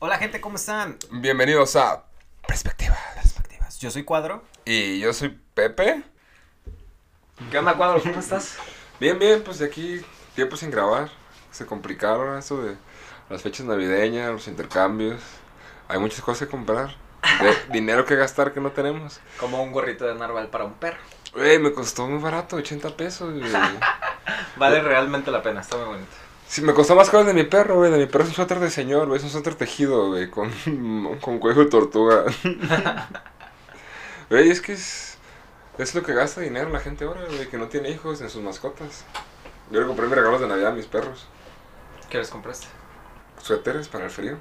Hola gente, ¿cómo están? Bienvenidos a Perspectivas. Perspectivas. Yo soy Cuadro. Y yo soy Pepe. ¿Qué onda, Cuadro? ¿Cómo estás? Bien, bien, pues de aquí tiempo sin grabar. Se complicaron eso de las fechas navideñas, los intercambios. Hay muchas cosas que comprar. De dinero que gastar que no tenemos. Como un gorrito de narval para un perro. Güey, me costó muy barato, 80 pesos. Vale realmente la pena, está muy bonito. Sí, me costó más cosas de mi perro, güey. De mi perro es un suéter de señor, güey. Es un suéter tejido, güey. Con, con cuello de tortuga. Güey, es que es, es lo que gasta dinero la gente ahora, güey. Que no tiene hijos en sus mascotas. Yo le compré mis regalos de Navidad a mis perros. ¿Qué les compraste? Suéteres para el frío.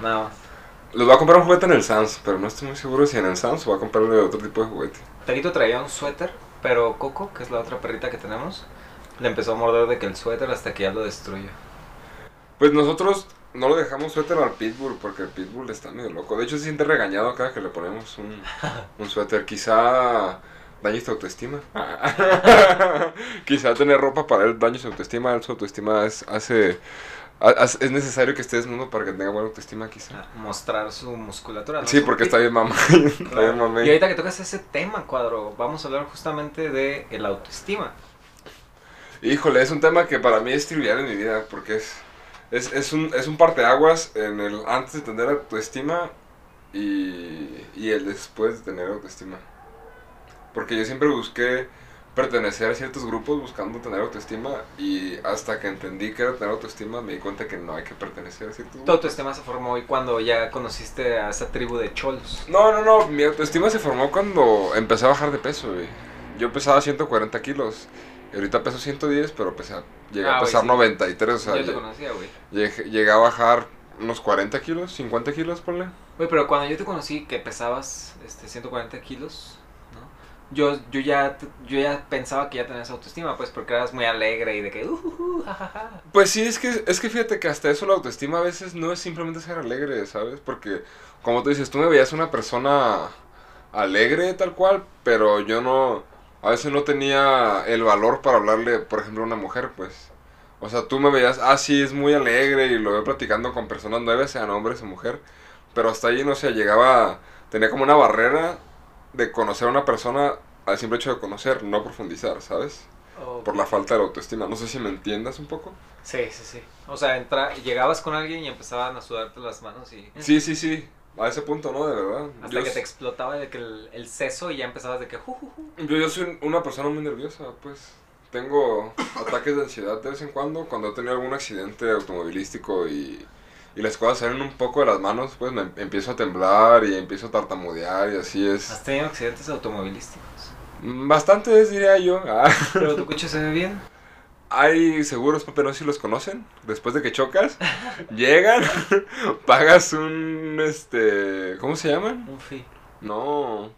Nada más. Les voy a comprar un juguete en el Sam's, pero no estoy muy seguro si en el Sam's o voy a comprarle otro tipo de juguete. Perito traía un suéter, pero Coco, que es la otra perrita que tenemos, le empezó a morder de que el suéter hasta que ya lo destruyó. Pues nosotros no lo dejamos suéter al Pitbull porque el Pitbull está medio loco. De hecho, se siente regañado cada que le ponemos un, un suéter. Quizá dañe su autoestima. Quizá tener ropa para él dañe su autoestima. Su autoestima es, hace, ha- es necesario que esté desnudo para que tenga buena autoestima, quizá. Ah, Mostrar su musculatura. ¿no? Sí, porque está bien mamá. está bien mamey. Y ahorita que tocas ese tema, Cuadro, vamos a hablar justamente de el autoestima. Híjole, es un tema que para mí es trivial en mi vida, porque es, es, es un, es un parteaguas en el antes de tener autoestima y, y el después de tener autoestima. Porque yo siempre busqué pertenecer a ciertos grupos buscando tener autoestima y hasta que entendí que era tener autoestima me di cuenta que no hay que pertenecer a ciertos Tu grupos. autoestima se formó hoy cuando ya conociste a esa tribu de cholos. No, no, no, mi autoestima se formó cuando empecé a bajar de peso, güey. Yo pesaba 140 kilos. Y ahorita peso 110, pero pesé- llegué Ah, a pesar sí. 93, o sea, yo te conocía, güey. llegué, llegué a bajar unos 40 kilos, 50 kilos, ponle. Güey, pero cuando yo te conocí que pesabas este, 140 kilos, ¿no? Yo, yo, ya, yo ya pensaba que ya tenías autoestima, pues, porque eras muy alegre y de que, uh, uh, uh, ja, ja, ja". Pues sí, es que, es que fíjate que hasta eso la autoestima a veces no es simplemente ser alegre, ¿sabes? Porque, como tú dices, tú me veías una persona alegre tal cual, pero yo no, a veces no tenía el valor para hablarle, por ejemplo, a una mujer, pues. O sea, tú me veías, ah, sí, es muy alegre y lo veo platicando con personas nuevas, sean hombres o mujer, pero hasta ahí, no sé, llegaba, tenía como una barrera de conocer a una persona al simple hecho de conocer, no profundizar, ¿sabes? Por la falta de autoestima. No sé si me entiendas un poco. Sí, sí, sí. O sea, entra, llegabas con alguien y empezaban a sudarte las manos y... Sí, sí, sí. A ese punto, ¿no? De verdad. Hasta Yo, que te explotaba de que el, el seso y ya empezabas de que, "Ju, ju, ju". yo, yo soy una persona muy nerviosa, pues. Tengo ataques de ansiedad de vez en cuando. Cuando he tenido algún accidente automovilístico y, y las cosas salen un poco de las manos, pues me empiezo a temblar y empiezo a tartamudear y así es. Has tenido accidentes automovilísticos. Bastantes, diría yo. Ah, Pero tu coche se ve bien. Hay seguros, Pepe, no sé si los conocen. Después de que chocas, llegan, pagas un, este, ¿cómo se llaman? Un fi. No.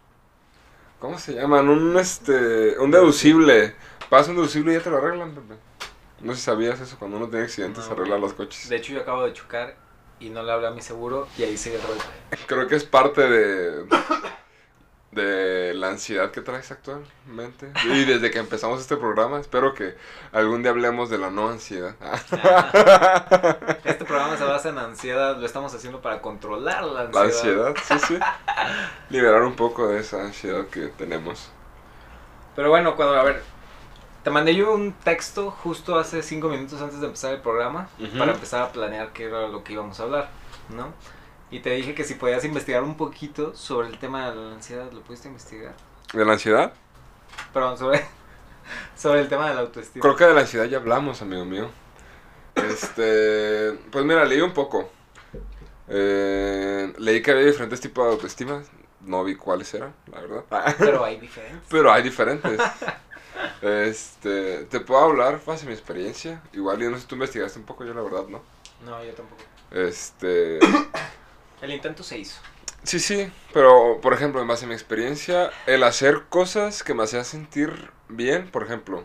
¿Cómo se llaman? Un este. Un deducible. Pasa un deducible y ya te lo arreglan, Pepe. No sé si sabías eso, cuando uno tiene accidentes No, arreglan los coches. De hecho, yo acabo de chocar y no le hablé a mi seguro y ahí sigue el golpe. Creo que es parte de. De la ansiedad que traes actualmente. Y desde que empezamos este programa, espero que algún día hablemos de la no ansiedad. Este programa se basa en ansiedad, lo estamos haciendo para controlar la ansiedad. La ansiedad, sí, sí. Liberar un poco de esa ansiedad que tenemos. Pero bueno, cuando, a ver, te mandé yo un texto justo hace cinco minutos antes de empezar el programa para empezar a planear qué era lo que íbamos a hablar, ¿no? Y te dije que si podías investigar un poquito sobre el tema de la ansiedad, ¿lo pudiste investigar? ¿De la ansiedad? Perdón, sobre, sobre el tema de la autoestima. Creo que de la ansiedad ya hablamos, amigo mío. Este, pues mira, leí un poco. Eh, leí que había diferentes tipos de autoestima. No vi cuáles eran, la verdad. Pero hay diferencias. Pero hay diferentes. Este, te puedo hablar base mi experiencia. Igual, yo no sé si tú investigaste un poco, yo la verdad, ¿no? No, yo tampoco. Este, El intento se hizo. sí, sí, pero por ejemplo, en base a mi experiencia, el hacer cosas que me hacían sentir bien, por ejemplo,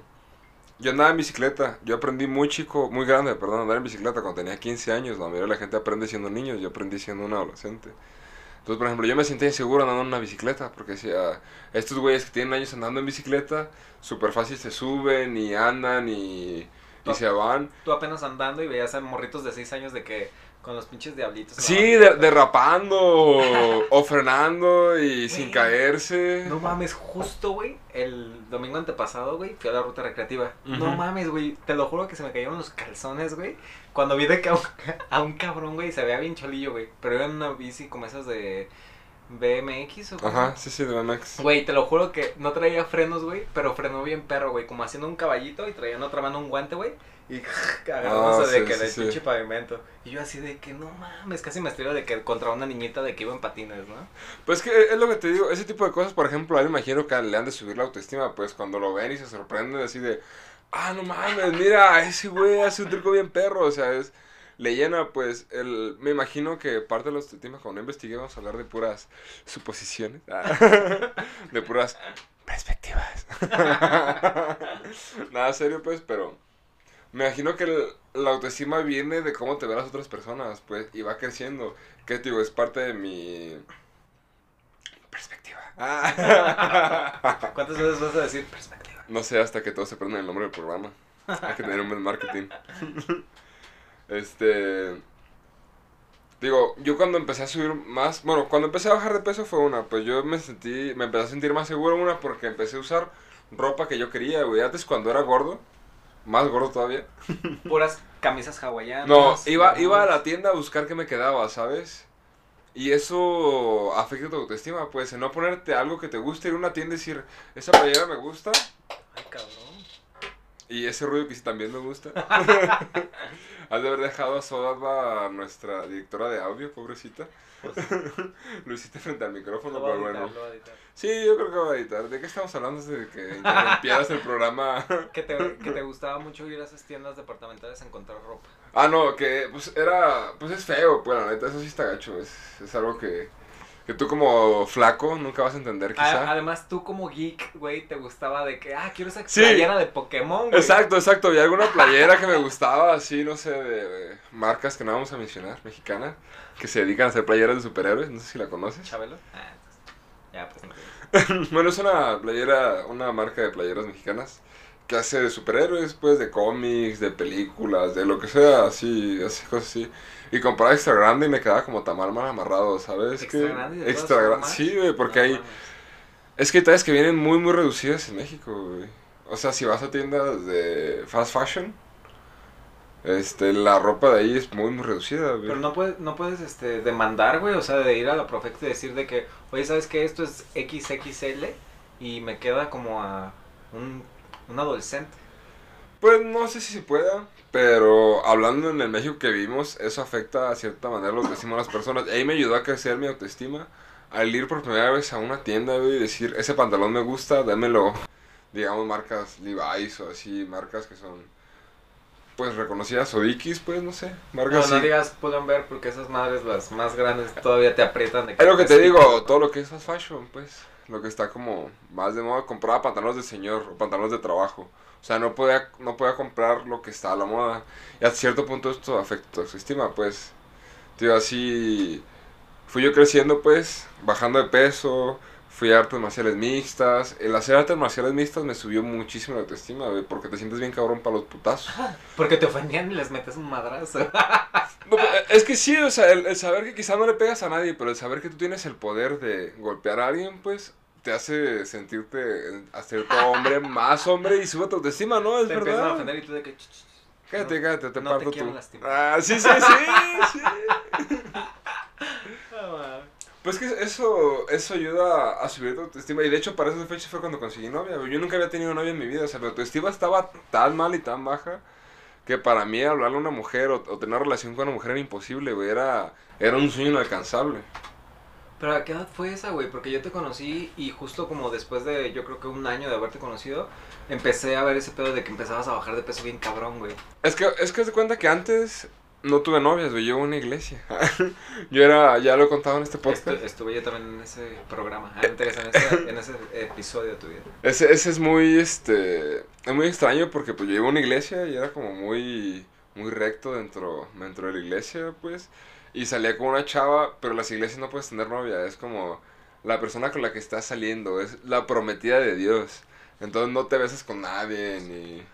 yo andaba en bicicleta, yo aprendí muy chico, muy grande, perdón, andar en bicicleta cuando tenía 15 años, la mayoría de la gente aprende siendo niños, yo aprendí siendo un adolescente. Entonces, por ejemplo, yo me sentía inseguro andando en una bicicleta, porque decía, estos güeyes que tienen años andando en bicicleta, súper fácil se suben y andan y, y se van. Tú apenas andando y veías a morritos de 6 años de que con los pinches diablitos. la Sí, de- derrapando o, o frenando y sin caerse. No mames, justo, güey, el domingo antepasado, güey, fui a la ruta recreativa. No mames, güey, te lo juro que se me cayeron los calzones, güey. Cuando vi de que a un, a un cabrón, güey, se veía bien cholillo, güey. Pero era una bici como esas de BMX o cómo? Ajá, sí, sí, de BMX. Güey, te lo juro que no traía frenos, güey, pero frenó bien perro, güey, como haciendo un caballito y traía en otra mano un guante, güey. Y agarrándose Ah, de sí, que sí, sí. pinche pavimento. Y yo así de que no mames, casi me estrello de que contra una niñita de que iba en patines, ¿no? Pues que es lo que te digo, ese tipo de cosas, por ejemplo, a él me imagino que le han de subir la autoestima, pues cuando lo ven y se sorprenden así de, ah, no mames, mira, ese güey hace un truco bien perro, o sea, es, le llena, pues, el, me imagino que parte de la autoestima, cuando investigué, vamos a hablar de puras suposiciones, ah, de puras perspectivas. Nada serio, pues, pero me imagino que el- la autoestima viene de cómo te ven las otras personas, pues, y va creciendo, que digo, es parte de mi perspectiva. Ah. ¿Cuántas veces vas a decir perspectiva? No sé hasta que todos se aprendan el nombre del programa. Hay que tener un buen marketing. Este. Digo, yo cuando empecé a subir más. Bueno, cuando empecé a bajar de peso fue una. Pues yo me sentí. Me empecé a sentir más seguro. Una porque empecé a usar ropa que yo quería, güey. Antes cuando era gordo. Más gordo todavía. Puras camisas hawaianas. No, iba, iba a la tienda a buscar qué me quedaba, ¿sabes? Y eso afecta tu autoestima, pues, en no ponerte algo que te guste, ir a una tienda y decir, esa playera me gusta, Ay, cabrón. y ese ruido que sí también me gusta. Has de haber dejado a Sodaba, nuestra directora de audio, pobrecita. Lo hiciste frente al micrófono, Lo voy a pero editar, bueno. lo voy a editar. Sí, yo creo que va a editar. ¿De qué estamos hablando desde que interrumpieras el programa? Que te, que te gustaba mucho ir a esas tiendas departamentales a encontrar ropa. Ah, no, que pues era, pues es feo, pues la neta, eso sí está gacho, es, es algo que, que tú como flaco nunca vas a entender A- quizá. Además, tú como geek, güey, te gustaba de que, ah, quiero esa Sí. playera de Pokémon, güey. Exacto, exacto, había alguna playera que me gustaba, así, no sé, de, de marcas que no vamos a mencionar, mexicanas, que se dedican a hacer playeras de superhéroes, no sé si la conoces. ¿Chabelo? Ah, entonces, ya, pues no. bueno, es una playera, una marca de playeras mexicanas que hace de superhéroes, pues, de cómics, de películas, de lo que sea, así, así, cosas así. Y compraba extra grande y me quedaba como tamal mal amarrado, ¿sabes? Extra que, grande de extra grande. Sí, güey, porque No hay... Es que hay tallas que vienen muy, muy reducidas en México, güey. O sea, si vas a tiendas de fast fashion, este, la ropa de ahí es muy, muy reducida, güey. Pero no puedes, no puedes este, demandar, güey, o sea, de ir a la Profex y decir de que, oye, ¿sabes qué? Esto es XXL y me queda como a un, un adolescente. Pues no sé si se pueda, pero hablando en el México que vivimos, eso afecta a cierta manera la autoestima de las personas. Y ahí me ayudó a crecer mi autoestima al ir por primera vez a una tienda, y decir, ese pantalón me gusta, dámelo. Digamos, marcas Levi's o así, marcas que son, pues, reconocidas, o Dickies, pues, no sé, No, marcas no así. digas pueden ver porque esas madres, las más grandes, todavía te aprietan. De Es lo que te digo, todo lo que es fast fashion, pues, lo que está como más de moda, compraba pantalones de señor o pantalones de trabajo. O sea, no podía, no podía comprar lo que está a la moda. Y a cierto punto esto afecta tu autoestima, pues. Tío, así fui yo creciendo, pues, bajando de peso, fui a artes marciales mixtas. El hacer artes marciales mixtas me subió muchísimo la autoestima, güey, porque te sientes bien cabrón para los putazos. Porque te ofendían y les metes un madrazo. No, pero es que sí, o sea, el, el saber que quizás no le pegas a nadie, pero el saber que tú tienes el poder de golpear a alguien, pues te hace sentirte a cierto hombre más hombre y sube tu autoestima, ¿no? Es te empiezan a verdad. ofender y tú de que... Cállate, No, cállate, te no te parto tú. lastimar. Ah, sí, sí, sí, sí. Ah. Pues que eso, eso ayuda a subir tu autoestima. Y de hecho, para esa fecha fue cuando conseguí novia. Yo nunca había tenido novia en mi vida. O sea, mi autoestima estaba tan mal y tan baja que para mí hablarle a una mujer o, o tener relación con una mujer era imposible, güey. Era, era un sueño inalcanzable. Pero ¿a qué edad fue esa, güey? Porque yo te conocí y justo como después de, yo creo que un año de haberte conocido, empecé a ver ese pedo de que empezabas a bajar de peso bien cabrón, güey. Es que, es que te cuenta que antes no tuve novias, güey. Yo iba a una iglesia. yo era, ya lo he contado en este podcast. Estu- estuve yo también en ese programa, ah, antes, en ese, en ese episodio de tu vida. Ese, ese es muy, este, es muy extraño porque pues yo iba a una iglesia y era como muy, muy recto dentro, dentro de la iglesia, pues. Y salía con una chava, pero en las iglesias no puedes tener novia, es como la persona con la que estás saliendo, es la prometida de Dios. Entonces no te besas con nadie, ni...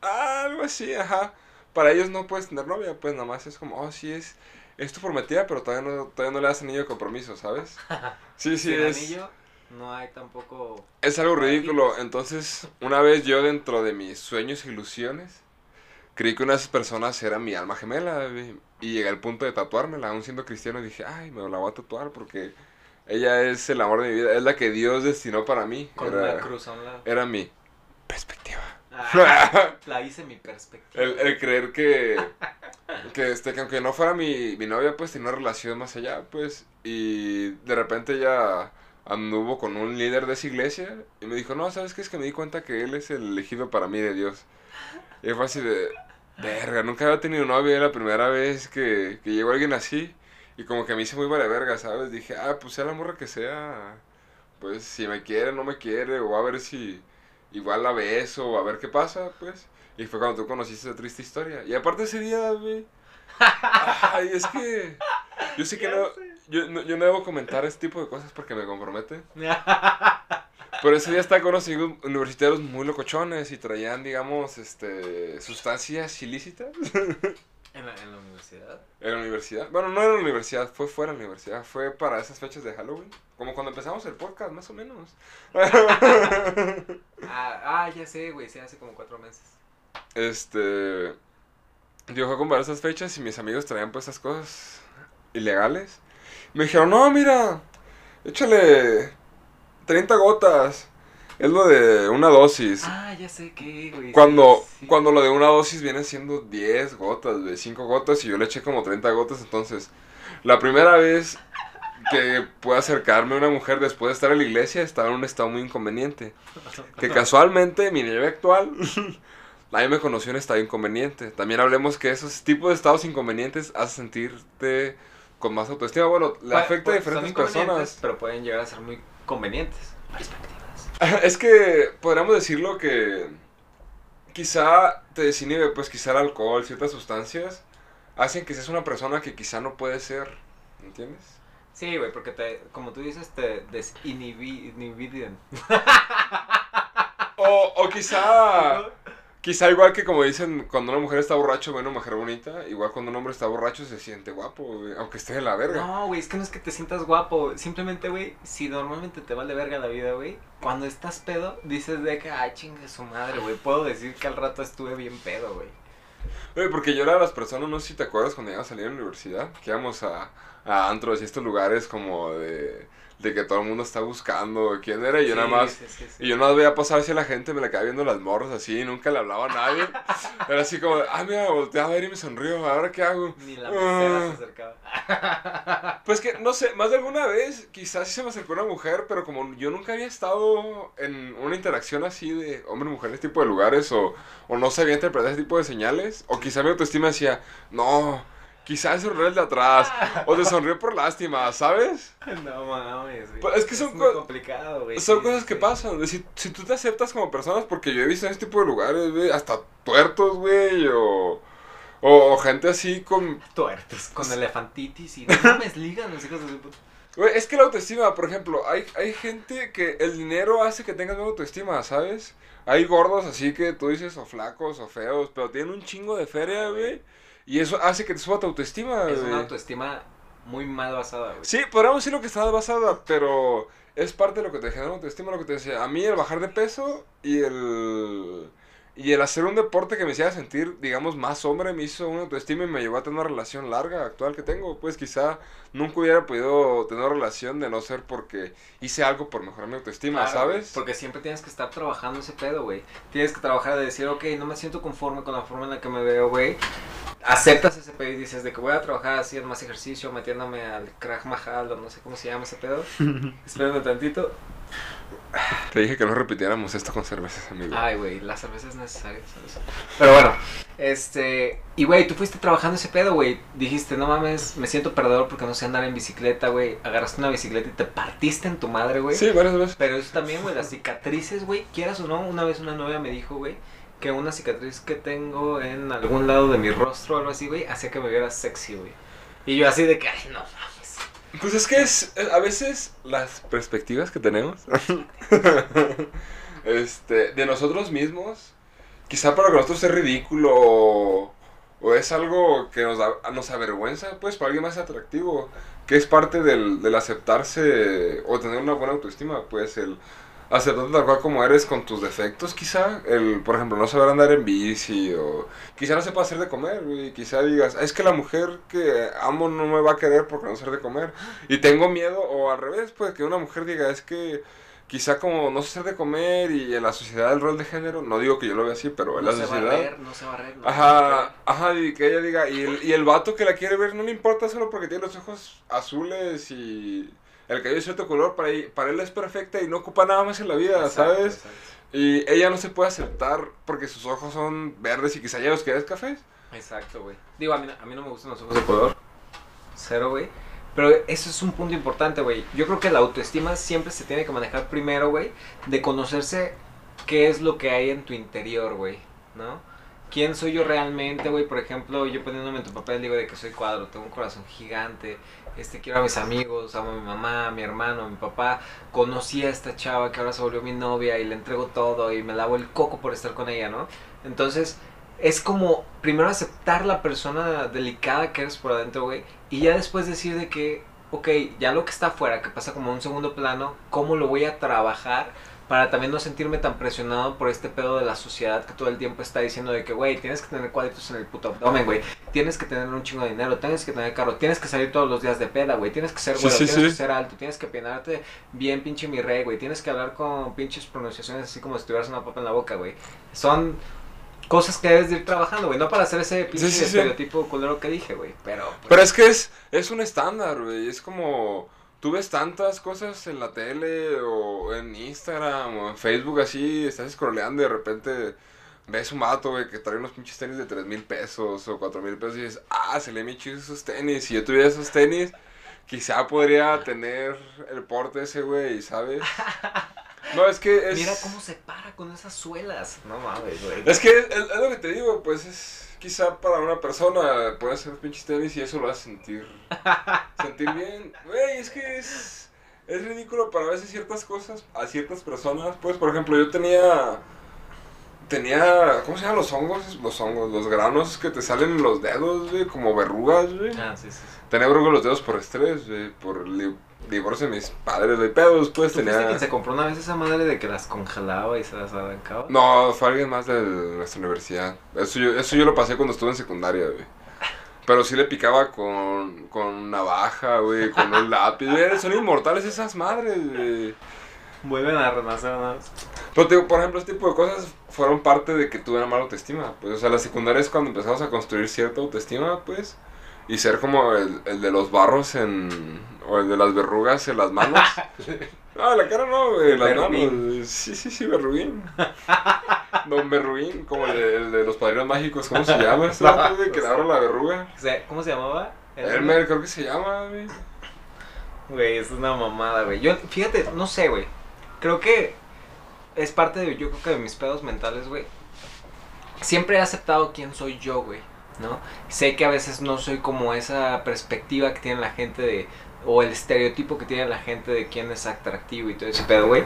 algo así, ajá. Para ellos no puedes tener novia, pues nada más es como, oh, sí, es, es tu prometida, pero todavía no, todavía no le das anillo de compromiso, ¿sabes? Sí, sí, Sin es, anillo no hay tampoco... es algo ridículo. Entonces, una vez yo dentro de mis sueños e ilusiones, creí que una de esas personas era mi alma gemela, y llegué al punto de tatuármela, aún siendo cristiano, dije, ay, me la voy a tatuar porque ella es el amor de mi vida, es la que Dios destinó para mí. Con Era, una cruz a un lado. era mi perspectiva. Ah, la hice mi perspectiva. El, el creer que, que, este, que aunque no fuera mi, mi novia, pues tenía una relación más allá, pues, y de repente ella anduvo con un líder de esa iglesia y me dijo, no, ¿sabes qué? Es que me di cuenta que él es el elegido para mí de Dios. Y fue así de, verga, nunca había tenido novia, era la primera vez que, que llegó alguien así, y como que me hice muy vale verga, ¿sabes? Dije, ah, pues sea la morra que sea, pues si me quiere, no me quiere, o a ver si igual la beso, o a ver qué pasa, pues. Y fue cuando tú conociste esa triste historia. Y aparte ese día, güey. Ay, es que. Yo sé que no. Yo, no. yo no debo comentar este tipo de cosas porque me compromete. Pero ese día estaba con unos amigos universitarios muy locochones y traían, digamos, este. sustancias ilícitas ¿En la, en la universidad? en la universidad. Bueno, no en la universidad, fue fuera de la universidad. Fue para esas fechas de Halloween. Como cuando empezamos el podcast, más o menos. Ah, ah, ya sé, güey, sí, hace como cuatro meses. Este. Yo fui a comprar esas fechas y mis amigos traían pues esas cosas ilegales. Me dijeron, no, mira, échale 30 gotas. Es lo de una dosis. Ah, ya sé qué, güey. Cuando, sí. cuando lo de una dosis viene siendo 10 gotas, de 5 gotas y yo le eché como 30 gotas, entonces la primera vez que pude acercarme a una mujer después de estar en la iglesia estaba en un estado muy inconveniente. Que casualmente mi novia actual nadie me conoció en estado inconveniente. También hablemos que esos tipos de estados inconvenientes hacen sentirte con más autoestima. Bueno, le afecta a pu- diferentes personas. Pero pueden llegar a ser muy convenientes. Perspectivas. Es que podríamos decirlo que quizá te desinhibe, pues quizá el alcohol, ciertas sustancias, hacen que seas una persona que quizá no puede ser, ¿entiendes? Sí, güey, porque te, como tú dices, te desinhibiden. O, o quizá, quizá igual que como dicen, cuando una mujer está borracha ve una mujer bonita, igual cuando un hombre está borracho se siente guapo, güey, aunque esté de la verga. No, güey, es que no es que te sientas guapo. Simplemente, güey, si normalmente te vale verga la vida, güey, cuando estás pedo, dices de que, ay, chingue su madre, güey. Puedo decir que al rato estuve bien pedo, güey. Güey, porque yo era de las personas, no sé si te acuerdas cuando íbamos a salir a la universidad, que íbamos a, a antros y estos lugares como de, de que todo el mundo está buscando quién era y yo Sí, nada más... sí, sí, sí. Y yo no veía pasar hacia la gente, me la quedaba viendo las morras así, nunca le hablaba a nadie. Era así como, ah, mira, volteé a ver y me sonrió, ¿ahora qué hago? Ni la Ah. se acercaba. Pues que, no sé, más de alguna vez quizás sí se me acercó una mujer, pero como yo nunca había estado en una interacción así de hombre-mujer en este tipo de lugares, o, o no sabía interpretar ese tipo de señales, o quizá mi autoestima decía, no, quizás es el de atrás, o te sonrió por lástima, ¿sabes? No mames, güey. Es que son muy co- complicado, güey. Son sí, cosas sí, que pasan, si, si tú te aceptas como personas, porque yo he visto en este tipo de lugares, güey, hasta tuertos, güey, o, o gente así con Tuertos, con elefantitis y no mames, ligan los hijos de su puta. Güey, es que la autoestima, por ejemplo, hay, hay gente que el dinero hace que tengas buena autoestima, ¿sabes? Hay gordos así que tú dices o flacos o feos, pero tienen un chingo de feria, güey. Y eso hace que te suba tu autoestima, Es güey. una autoestima muy mal basada, güey. Sí, podríamos decir lo que está basada, pero es parte de lo que te genera autoestima, lo que te decía. A mí el bajar de peso y el... Y el hacer un deporte que me hiciera sentir, digamos, más hombre, me hizo una autoestima y me llevó a tener una relación larga actual que tengo. Pues quizá nunca hubiera podido tener una relación de no ser porque hice algo por mejorar mi autoestima, Claro, ¿sabes? Porque siempre tienes que estar trabajando ese pedo, güey. Tienes que trabajar de decir, ok, no me siento conforme con la forma en la que me veo, güey. Aceptas ese pedo y dices de que voy a trabajar haciendo más ejercicio, metiéndome al Kraj Mahal o no sé cómo se llama ese pedo. Espérame tantito. Te dije que no repitiéramos esto con cervezas, amigo. Ay, güey, la cerveza es necesaria, ¿sabes? Pero bueno, este. Y, güey, tú fuiste trabajando ese pedo, güey. Dijiste, no mames, me siento perdedor porque no sé andar en bicicleta, güey. Agarraste una bicicleta y te partiste en tu madre, güey. sí, varias veces. Pero eso también, güey, las cicatrices, güey, quieras o no, una vez una novia me dijo, güey, que una cicatriz que tengo en algún lado de mi rostro o algo así, güey, hacía que me viera sexy, güey. Y yo así de que, ay, no mames. Pues es que es, eh, a veces las perspectivas que tenemos este, de nosotros mismos quizá para nosotros es ridículo o, o es algo que nos, da, nos avergüenza, pues para alguien más atractivo, que es parte del, del aceptarse o tener una buena autoestima, pues el aceptarte tal cual como eres con tus defectos, quizá, el, por ejemplo, no saber andar en bici o quizá no sepa hacer de comer, y quizá digas, es que la mujer que amo no me va a querer porque no sé hacer de comer y tengo miedo o al revés, pues que una mujer diga, es que quizá como no sé hacer de comer y en la sociedad el rol de género, no digo que yo lo vea así, pero en No la sociedad... no se va a ver. no Ajá, ajá, y que ella diga, y el, y el vato que la quiere ver no le importa solo porque tiene los ojos azules y el cabello de cierto color, para, él- para él es perfecta y no ocupa nada más en la vida, Exacto, ¿sabes? exacto. Y ella no se puede aceptar porque sus ojos son verdes y quizá ya los quieres cafés. Exacto, güey. Digo, a mí, a mí no me gustan los ojos de color. Cero, güey. Pero eso es un punto importante, güey. Yo creo que la autoestima siempre se tiene que manejar primero, güey. De conocerse qué es lo que hay en tu interior, güey. ¿No? ¿Quién soy yo realmente, güey? Por ejemplo, yo poniéndome en tu papel digo de que soy cuadro, tengo un corazón gigante, este quiero a mis amigos, amo a mi mamá, a mi hermano, a mi papá. Conocí a esta chava que ahora se volvió mi novia y le entrego todo y me lavo el coco por estar con ella, ¿no? Entonces, es como primero aceptar la persona delicada que eres por adentro, güey, y ya después decir de que, ok, ya lo que está afuera, que pasa como un segundo plano, ¿cómo lo voy a trabajar? Para también no sentirme tan presionado por este pedo de la sociedad que todo el tiempo está diciendo de que, güey, tienes que tener cuadritos en el puto abdomen, güey. Tienes que tener un chingo de dinero, tienes que tener carro, tienes que salir todos los días de peda, güey. Tienes que ser güero, sí, tienes sí. que ser alto, tienes que peinarte bien pinche mi rey, güey. Tienes que hablar con pinches pronunciaciones así como si tuvieras una papa en la boca, güey. Son cosas que debes de ir trabajando, güey. No para hacer ese pinche estereotipo culero que dije, güey. Pero, pues, Pero es que es, es un estándar, güey. Es como. Tú ves tantas cosas en la tele o en Instagram o en Facebook así, estás scrolleando y de repente ves un vato, güey, que trae unos pinches tenis de 3 mil pesos o 4 mil pesos y dices, ah, se le me chido esos tenis. Si yo tuviera esos tenis, quizá podría tener el porte ese, güey, ¿sabes? No, es que es... mira cómo se para con esas suelas. No mames, güey. Es que es, es lo que te digo, pues es quizá para una persona puede hacer pinches tenis y eso lo hace sentir sentir bien. Güey, es que es es ridículo para veces ciertas cosas a ciertas personas. Pues, por ejemplo, yo tenía tenía ¿cómo se llaman los hongos? Los hongos, los granos que te salen en los dedos, güey, como verrugas, güey. Ah, sí, sí. sí. Tenía verrugas en los dedos por estrés, güey, por divorcio de mis padres, güey, pedos, pues ¿Tú tenía quien se compró una vez esa madre de que las congelaba y se las arrancaba? No, fue alguien más de nuestra universidad. Eso yo, eso yo lo pasé cuando estuve en secundaria, güey. Pero sí le picaba con, con navaja, güey, con un lápiz. Güey, son inmortales esas madres, güey. Vuelven a renacer ¿no? Pero, digo, por ejemplo, este tipo de cosas fueron parte de que tuve una mala autoestima. Pues, o sea, la secundaria es cuando empezamos a construir cierta autoestima, pues. Y ser como el, el de los barros en... O el de las verrugas en las manos. No, la cara no, güey, las manos. Sí, sí, sí, Berrugín. Don Berrugín, como el de, el de los padrinos mágicos, ¿cómo se llama? ese vato, güey, que le agarra la verruga. ¿Cómo se llamaba? Elmer, creo que se llama, güey. Güey, es una mamada, güey. Yo, fíjate, no sé, güey. Creo que es parte de, yo creo que de mis pedos mentales, güey. Siempre he aceptado quién soy yo, güey, ¿no? Sé que a veces no soy como esa perspectiva que tiene la gente de, o el estereotipo que tiene la gente de quién es atractivo y todo ese pedo, güey.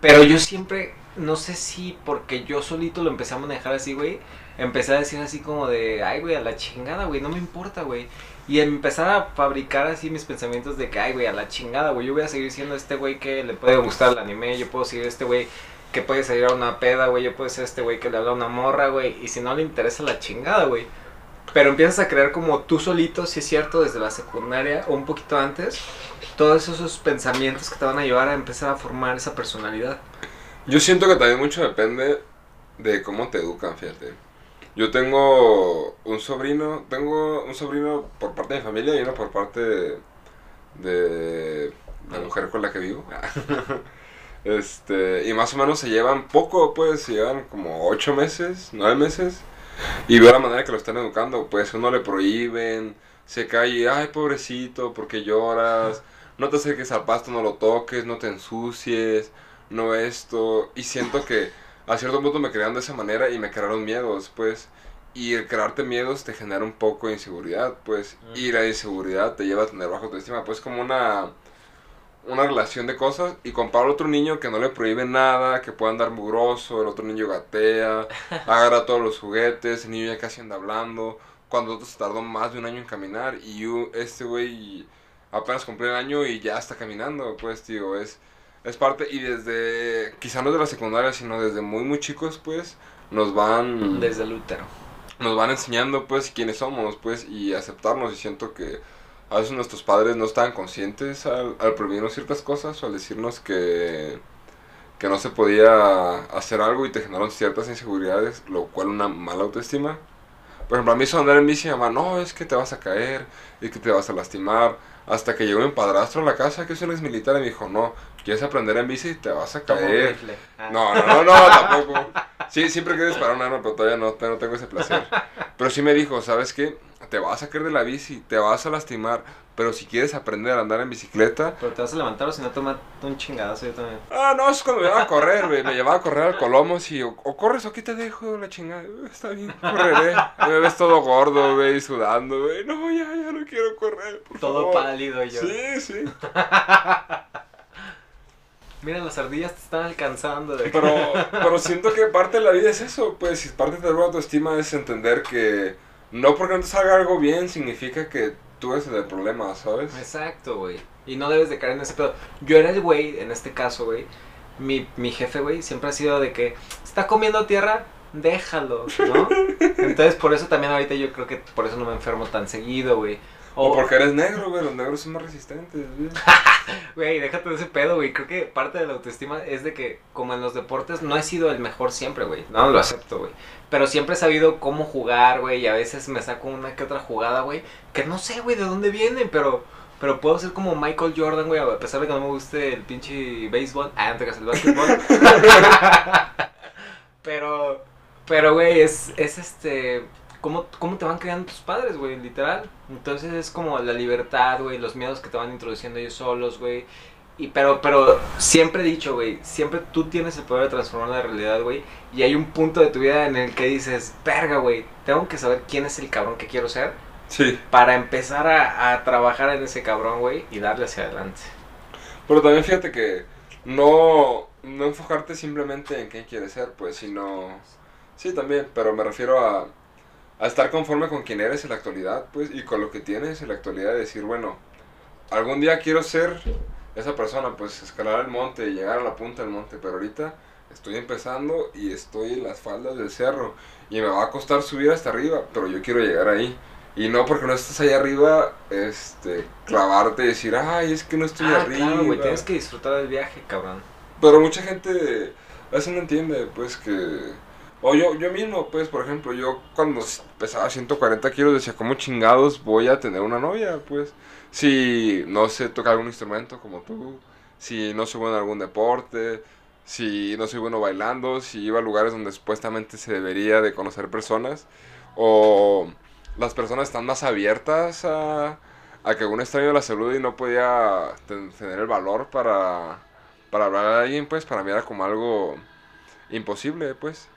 Pero yo siempre, no sé si porque yo solito lo empecé a manejar así, güey. Empecé a decir así como de, ay, güey, a la chingada, güey, no me importa, güey. Y empezar a fabricar así mis pensamientos de que, ay, güey, a la chingada, güey. Yo voy a seguir siendo este güey que le puede gustar el anime. Yo puedo seguir este güey que puede salir a una peda, güey. Yo puedo ser este güey que le habla a una morra, güey. Y si no le interesa la chingada, güey. Pero empiezas a crear como tú solito, si es cierto, desde la secundaria o un poquito antes, todos esos pensamientos que te van a llevar a empezar a formar esa personalidad. Yo siento que también mucho depende de cómo te educan, fíjate. Yo tengo un sobrino, tengo un sobrino por parte de mi familia y uno por parte de, la mujer con la que vivo. Este, y más o menos se llevan poco, pues, se llevan como ocho meses, nueve meses. Y veo la manera que lo están educando, pues uno le prohíben, se cae, ay pobrecito, porque lloras, no te acerques al pasto, no lo toques, no te ensucies, no esto. Y siento que a cierto punto me crearon de esa manera y me crearon miedos, pues. Y el crearte miedos te genera un poco de inseguridad, pues. Y la inseguridad te lleva a tener baja autoestima, pues como una una relación de cosas y compara al otro niño que no le prohíbe nada, que puede andar mugroso, el otro niño gatea, agarra todos los juguetes, el niño ya casi anda hablando, cuando otro se tardó más de un año en caminar y yo- este güey apenas cumplió el año y ya está caminando, pues, tío, es, es parte y desde, quizá no de la secundaria, sino desde muy, muy chicos, pues, nos van Desde el útero. nos van enseñando pues quiénes somos pues y aceptarnos y siento que a veces nuestros padres no estaban conscientes al, al prohibirnos ciertas cosas o al decirnos que que no se podía hacer algo y te generaron ciertas inseguridades lo cual una mala autoestima por ejemplo a mí de andar en bici mamá no es que te vas a caer y que te vas a lastimar hasta que llegó mi padrastro a la casa que es un ex militar y me dijo no quieres aprender en bici te vas a caer. Ah. no, no, no, no, tampoco. Sí, siempre quieres disparar un arma, pero todavía no, no tengo ese placer. Pero sí me dijo, ¿sabes qué? Te vas a caer de la bici, te vas a lastimar, pero si quieres aprender a andar en bicicleta... Pero te vas a levantar o si no toma un chingadazo yo también. Ah, no, es cuando me llevaba a correr, güey. Me llevaba a correr al Colomos y o, o corres o aquí te dejo, la chingada. "Uh, Está bien, correré. Me ves todo gordo, güey, sudando, güey. No, ya, ya no quiero correr, por Todo favor". pálido yo. Sí, sí. Mira, las ardillas te están alcanzando. De... Pero, pero siento que parte de la vida es eso, pues, y parte de buena autoestima es entender que no porque no te salga algo bien significa que tú eres el problema, ¿sabes? Exacto, güey. Y no debes de caer en ese pedo. Yo era el güey, en este caso, güey. Mi, mi jefe, güey, siempre ha sido de que está comiendo tierra, déjalo, ¿no? Entonces, por eso también ahorita yo creo que por eso no me enfermo tan seguido, güey. O porque eres negro, güey, los negros son más resistentes, güey. Güey, déjate de ese pedo, güey. Creo que parte de la autoestima es de que, como en los deportes, no he sido el mejor siempre, güey. No lo acepto, güey. Pero siempre he sabido cómo jugar, güey. Y a veces me saco una que otra jugada, güey. Que no sé, güey, de dónde vienen, pero. Pero puedo ser como Michael Jordan, güey, a pesar de que no me guste el pinche béisbol. Ah, no te el básquetbol. pero, pero, güey, es, es este... ¿Cómo, ¿Cómo te van creando tus padres, güey? Literal. Entonces es como la libertad, güey, los miedos que te van introduciendo ellos solos, güey. Y pero, pero siempre he dicho, güey, siempre tú tienes el poder de transformar la realidad, güey. Y hay un punto de tu vida en el que dices, verga, güey, tengo que saber quién es el cabrón que quiero ser Sí, para empezar a, a trabajar en ese cabrón, güey, y darle hacia adelante. pero también fíjate que no, no enfocarte simplemente en quién quieres ser, pues, sino... Sí, también, pero me refiero a, a estar conforme con quién eres en la actualidad, pues, y con lo que tienes en la actualidad, y decir, bueno, algún día quiero ser esa persona, pues, escalar el monte y llegar a la punta del monte, pero ahorita estoy empezando y estoy en las faldas del cerro, y me va a costar subir hasta arriba, pero yo quiero llegar ahí. Y no porque no estés ahí arriba, este, clavarte y decir, ay, es que no estoy ah, arriba. claro, güey, tienes que disfrutar del viaje, cabrón. Pero mucha gente a veces no entiende, pues que... O yo, yo mismo, pues, por ejemplo, yo cuando pesaba 140 kilos decía, ¿cómo chingados voy a tener una novia? Pues, si no sé tocar algún instrumento como tú, si no soy bueno en algún deporte, si no soy bueno bailando, si iba a lugares donde supuestamente se debería de conocer personas, o las personas están más abiertas a, a que un extraño la salud y no podía ten- tener el valor para, para hablar a alguien, pues para mí era como algo imposible, pues.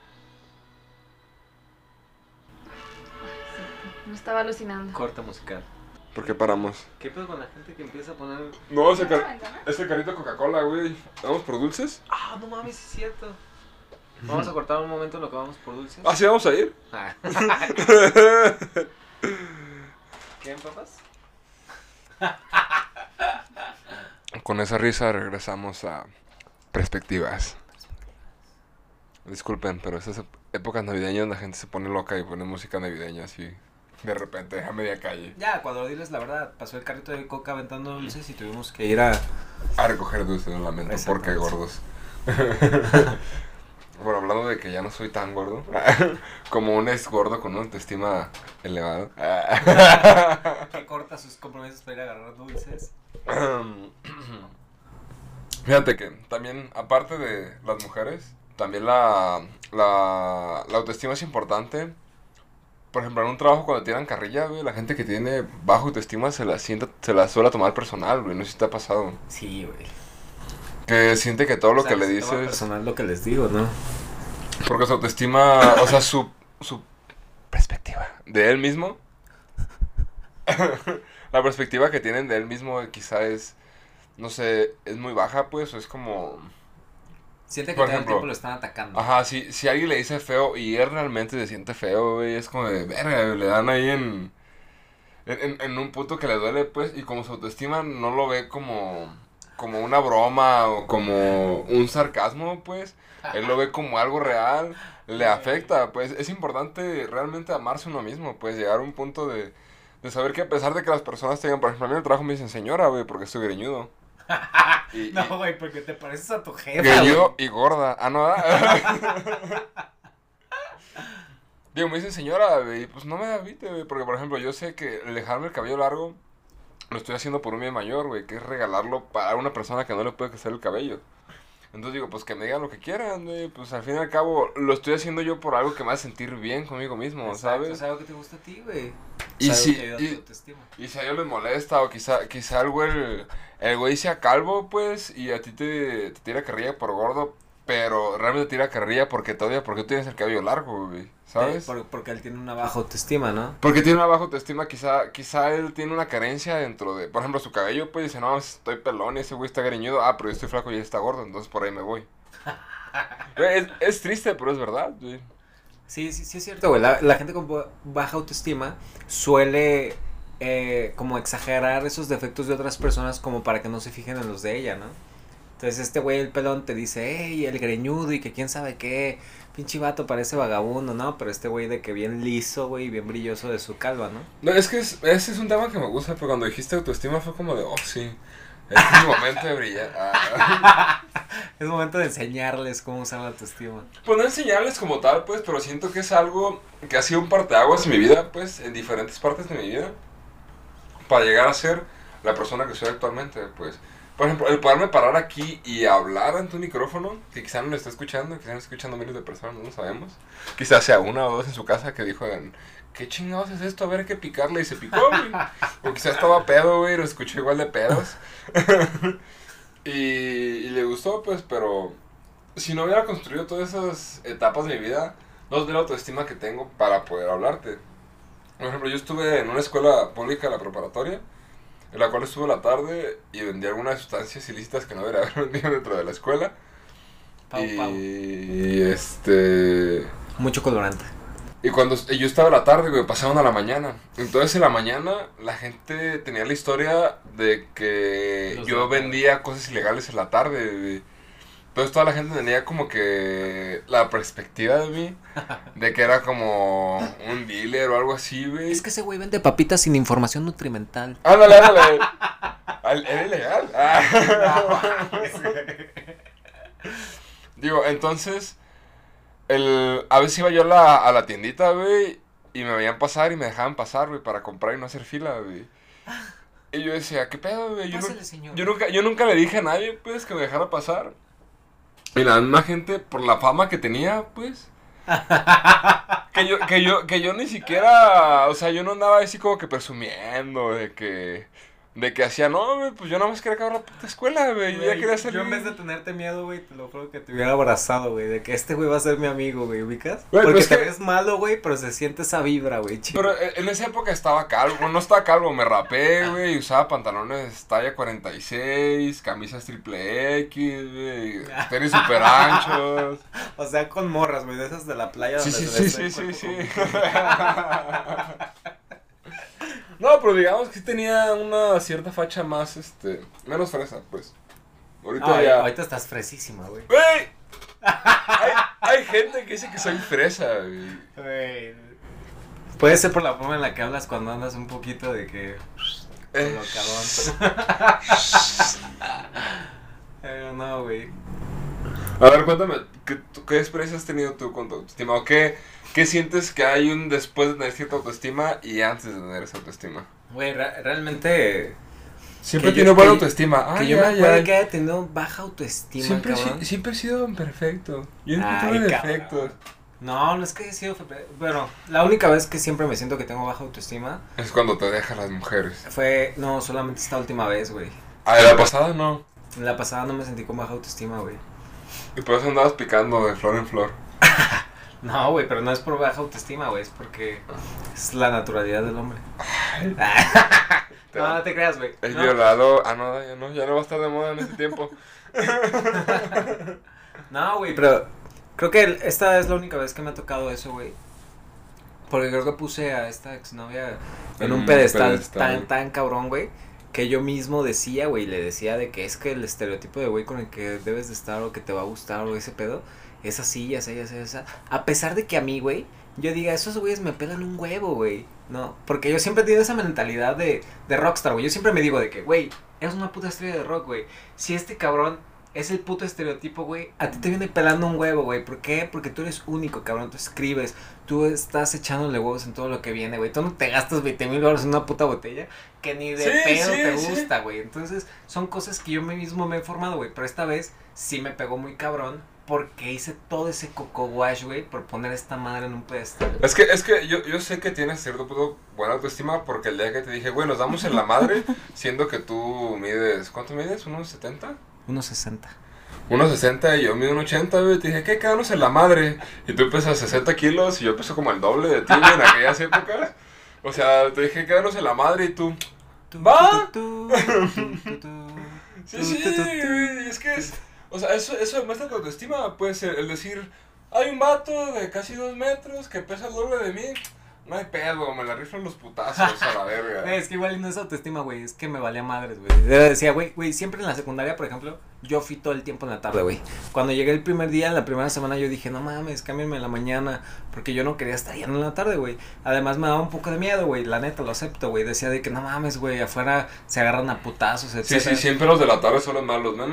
Estaba alucinando. Corta musical. ¿Por qué paramos? ¿Qué pedo con la gente que empieza a poner... No, ese, car ese carrito Coca-Cola, güey. ¿Vamos por dulces? Ah, no mames, es cierto. Vamos a cortar un momento lo que vamos por dulces. ¿Ah, sí vamos a ir? Ah. ¿Quieren papas? Con esa risa regresamos a perspectivas. Disculpen, pero esas ep- épocas navideñas la gente se pone loca y pone música navideña así de repente a media calle Ya, cuando diles la verdad, pasó el carrito de coca aventando dulces y tuvimos que ir a... a recoger dulces, no lamento, porque gordos. bueno, hablando de que ya no soy tan gordo, como un ex gordo con una autoestima elevada. Que corta sus compromisos para ir a agarrar dulces. Fíjate que también, aparte de las mujeres, también la, la, la autoestima es importante. Por ejemplo, en un trabajo cuando tiran carrilla, güey, la gente que tiene baja autoestima se la sienta, se la suele tomar personal, güey, no sé si te ha pasado. Sí, güey. Que siente que todo lo sea, que le dices... personal lo que les digo, ¿no? Porque su autoestima, o sea, su, su perspectiva de él mismo, la perspectiva que tienen de él mismo quizá es no sé, es muy baja, pues, o es como... Siente que Por todo el tiempo lo están atacando. Ajá, si, si alguien le dice feo y él realmente se siente feo, güey, es como de verga, le dan ahí en, en, en- un punto que le duele, pues, y como su autoestima no lo ve como, como una broma o como un sarcasmo, pues, él lo ve como algo real, le afecta, pues, es importante realmente amarse uno mismo, pues, llegar a un punto de, de saber que a pesar de que las personas tengan, por ejemplo, a mí el trabajo me dicen señora, güey, porque estoy greñudo. Y, No, güey, porque te pareces a tu jefa. Greñudo y gorda. Ah, no. Digo, me dicen señora, güey, pues no me agüite, güey, porque por ejemplo, yo sé que el dejarme el cabello largo lo estoy haciendo por un bien mayor, güey, que es regalarlo para una persona que no le puede crecer el cabello. Entonces digo, pues que me digan lo que quieran, güey, pues al fin y al cabo lo estoy haciendo yo por algo que me hace sentir bien conmigo mismo, Exacto, ¿sabes? Es algo que te gusta a ti, güey. Y si-. Y si a ellos les molesta, o quizá, quizá el güey, el güey sea calvo, pues, y a ti te, te tira carrilla por gordo, pero realmente te tira carrilla porque te odia porque tú tienes el cabello largo, güey, ¿sabes? Por- porque él tiene una baja autoestima, ¿no? Porque tiene una baja autoestima, quizá, quizá él tiene una carencia dentro de, por ejemplo, su cabello, pues dice, no, estoy pelón y ese güey está greñudo, ah, pero yo estoy flaco y él está gordo, entonces por ahí me voy. Es, es triste, pero es verdad, güey. Sí, sí, sí es cierto, güey. La, la gente con ba- baja autoestima suele eh, como exagerar esos defectos de otras personas como para que no se fijen en los de ella, ¿no? Entonces este güey, el pelón, te dice, hey, el greñudo y que quién sabe qué, pinche vato parece vagabundo, ¿no? Pero este güey de que bien liso, güey, bien brilloso de su calva, ¿no? No, es que es- ese es un tema que me gusta, pero cuando dijiste autoestima fue como de, oh, sí, es mi momento de brillar. Ah. Es momento de enseñarles cómo usar la autoestima. Pues no enseñarles como tal, pues, pero siento que es algo que ha sido un parteaguas en mi vida, pues, en diferentes partes de mi vida, para llegar a ser la persona que soy actualmente, pues. Por ejemplo, el poderme parar aquí y hablar ante un micrófono, que quizá no lo está escuchando, quizá no escuchando miles de personas, no lo sabemos. Quizás sea una o dos en su casa que dijo, ¿qué chingados es esto? A ver, hay que picarle y se picó, güey. O quizá estaba pedo, güey, lo escuché igual de pedos. y, y le gustó, pues, pero si no hubiera construido todas esas etapas de mi vida, no tendría la autoestima que tengo para poder hablarte. Por ejemplo, yo estuve en una escuela pública, la preparatoria, en la cual estuve la tarde y vendí algunas sustancias ilícitas que no debería haber vendido dentro de la escuela. Pau, y pau. este... Mucho colorante. Y cuando yo estaba en la tarde, güey, pasaban a la mañana. Entonces en la mañana la gente tenía la historia de que Los yo vendía cosas ilegales en la tarde, güey. Entonces toda la gente tenía como que la perspectiva de mí, de que era como un dealer o algo así, güey. Es que ese güey vende papitas sin información nutrimental. Ándale, ándale. Al- Era ilegal. Ah. Digo, entonces, el, a veces iba yo a la, a la tiendita, güey, y me veían pasar y me dejaban pasar, güey, para comprar y no hacer fila, güey. Y yo decía, ¿qué pedo, güey? Pásale, yo nunca, yo nunca le dije a nadie, pues, que me dejara pasar. Y la misma gente, por la fama que tenía, pues... que yo, que yo, que yo ni siquiera, o sea, yo no andaba así como que presumiendo de que, de que hacía, no, güey, pues yo nada más quería acabar la puta escuela, güey, yo ya quería salir. Yo en vez de tenerte miedo, güey, te lo juro que te hubiera abrazado, güey, de que este güey va a ser mi amigo, güey, ¿ubicas? Güey, Porque pues te que- ves malo, güey, pero se siente esa vibra, güey. Pero en en esa época estaba calvo, no estaba calvo, me rapé, güey, usaba pantalones talla 46, camisas triple X, güey, tenis super anchos. O sea, con morras, güey, de esas de la playa Sí, donde sí, se sí, sí, sí, sí. No, pero digamos que sí tenía una cierta facha más, este, menos fresa, pues. Ahorita Ay, ya... ahorita estás fresísima, güey. ¡Güey! Hay, hay gente que dice que soy fresa, güey. Puede ser por la forma en la que hablas cuando andas un poquito de que... Eh. Pero no, güey. A ver, cuéntame, ¿qué, ¿qué experiencia has tenido tú con tu autoestima? ¿O qué, qué sientes que hay un después de tener cierta autoestima y antes de tener esa autoestima? Güey, re- realmente... Siempre Que tiene yo- buena que- autoestima. que Ay, yo me acuerdo ay. que haya tenido baja autoestima, Siempre, he cabrón. si- siempre he sido perfecto. Yo encuentro cabrón. defectos. No, no es que he sido... Bueno, la única vez que siempre me siento que tengo baja autoestima Es cuando te dejan las mujeres. fue... No, solamente esta última vez, güey. Ah, de la pasada no. En la pasada no me sentí con baja autoestima, güey. Y por eso andabas picando de flor en flor. No, güey, pero no es por baja autoestima, güey, es porque es la naturalidad del hombre. No, no te creas, güey. El No. violado. Ah, no, ya no, ya no va a estar de moda en ese tiempo. No, güey, pero creo que esta es la única vez que me ha tocado eso, güey. Porque creo que puse a esta exnovia en En un un pedestal, pedestal. tan, tan cabrón, güey. Que yo mismo decía, güey, le decía de que es que el estereotipo de güey con el que debes de estar o que te va a gustar o ese pedo es así, ya sé, ya sé, esa. A pesar de que a mí, güey, yo diga, esos güeyes me pelan un huevo, güey. No, porque yo siempre he tenido esa mentalidad de, de rockstar, güey. Yo siempre me digo de que, güey, eres una puta estrella de rock, güey. Si este cabrón es el puto estereotipo, güey, a ti te viene pelando un huevo, güey. ¿Por qué? Porque tú eres único, cabrón. Tú escribes, tú estás echándole huevos en todo lo que viene, güey. Tú no te gastas 20 mil dólares en una puta botella que ni de Sí, pedo sí, te gusta, güey. Entonces, son cosas que yo mismo me he formado, güey. Pero esta vez sí me pegó muy cabrón porque hice todo ese coco wash, güey, por poner esta madre en un pedestal. Es que, es que yo, yo sé que tienes cierto punto buena autoestima porque el día que te dije, güey, nos damos en la madre, siendo que tú mides, ¿cuánto mides? ¿Unos 70? 1.60. Unos 60 y yo mido un 80, güey. Te dije, ¿qué? Quédanos en la madre. Y tú pesas 60 kilos y yo peso como el doble de ti, güey, en aquellas épocas. O sea, te dije, quédanos en la madre y tú, ¿Va? Sí, sí, es que es, o sea, eso, eso demuestra tu autoestima, puede ser, el decir, hay un vato de casi dos metros que pesa el doble de mí, no hay pedo, me la rifan los putazos a la verga. Es que igual no es autoestima, güey. Es que me valía madres, güey. Decía, güey, güey, siempre en la secundaria, por ejemplo, yo fui todo el tiempo en la tarde, güey. Cuando llegué el primer día, la primera semana, yo dije, no mames, cámbienme en la mañana. Porque yo no quería estar yendo en la tarde, güey. Además, me daba un poco de miedo, güey. La neta, lo acepto, güey. Decía de que no mames, güey, afuera se agarran a putazos, Sí, etcétera. sí, siempre los de la tarde son los malos, ¿no?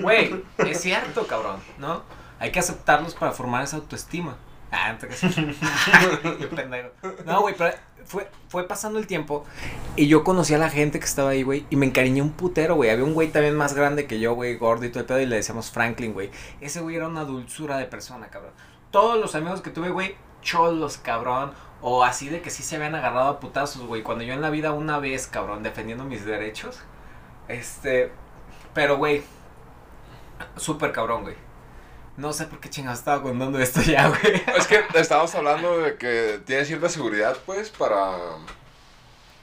Güey, es cierto, cabrón, ¿no? Hay que aceptarlos para formar esa autoestima. Ah, entonces. Pendejo. No, güey, pero fue, fue pasando el tiempo y yo conocí a la gente que estaba ahí, güey, y me encariñé un putero, güey. Había un güey también más grande que yo, güey, gordo y todo el pedo, y le decíamos Franklin, güey. Ese güey era una dulzura de persona, cabrón. Todos los amigos que tuve, güey, cholos, cabrón. O así de que sí se habían agarrado a putazos, güey. Cuando yo en la vida una vez, cabrón, defendiendo mis derechos. Este. Pero, güey. Súper cabrón, güey. No sé por qué chingados estaba contando esto ya, güey. Es que estábamos hablando de que tienes cierta seguridad, pues, para...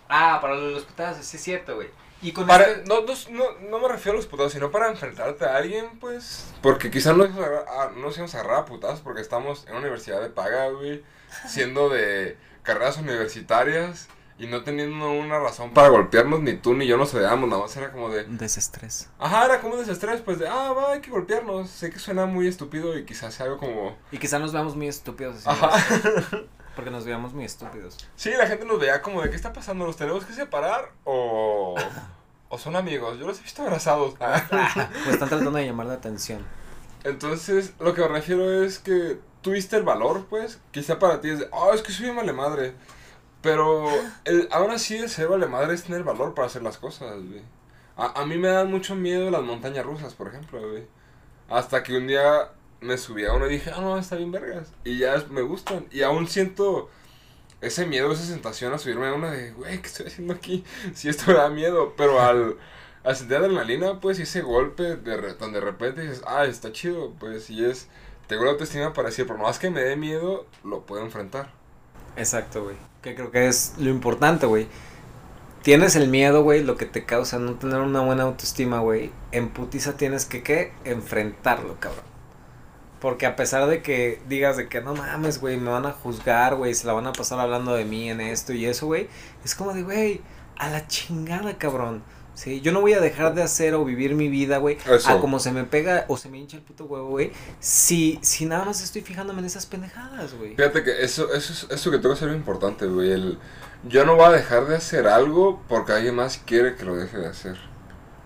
Ah, para los putazos, sí es cierto, güey. Y con para este- no, no, no, me refiero a los putazos, sino para enfrentarte a alguien, pues... Porque quizás no nos agarra- ah, no nos íbamos a agarrar a putazos porque estamos en una universidad de paga, güey. Siendo de carreras universitarias y no teniendo una razón para golpearnos, ni tú ni yo nos odiábamos, nada más era como de... Desestrés. Ajá, era como desestrés, pues de, ah, va, hay que golpearnos. Sé que suena muy estúpido y quizás sea algo como... Y quizá nos veamos muy estúpidos así. Ajá. Porque nos veamos muy estúpidos. Sí, la gente nos veía como de, ¿qué está pasando? ¿Los tenemos que separar o, o son amigos? Yo los he visto abrazados. Pues están tratando de llamar la atención. Entonces, lo que me refiero es que tuviste el valor, pues, quizá para ti es de, oh, es que soy vale madre. Pero el, aún así el ser vale madre es tener valor para hacer las cosas, güey. A, a mí me dan mucho miedo las montañas rusas, por ejemplo, güey. Hasta que un día me subí a una y dije, ah, no, está bien vergas. Y ya me gustan. Y aún siento ese miedo, esa sensación a subirme a una de, güey, ¿qué estoy haciendo aquí? Si esto me da miedo. Pero al, al sentir adrenalina, pues, y ese golpe de, re- tan de repente dices, ah, está chido, pues, y es, tengo la autoestima para decir, por más que me dé miedo, lo puedo enfrentar. Exacto, güey. Que creo que es lo importante, güey. Tienes el miedo, güey, lo que te causa no tener una buena autoestima, güey. En putiza tienes que, ¿qué? Enfrentarlo, cabrón. Porque a pesar de que digas de que no mames, güey, me van a juzgar, güey, se la van a pasar hablando de mí en esto y eso, güey. Es como de, güey, a la chingada, cabrón. Sí, yo no voy a dejar de hacer o vivir mi vida, güey, a como se me pega o se me hincha el puto huevo, güey. Si, si nada más estoy fijándome en esas pendejadas, güey. Fíjate que eso, eso, es- eso que tengo que ser importante, güey. El, yo no voy a dejar de hacer algo porque alguien más quiere que lo deje de hacer.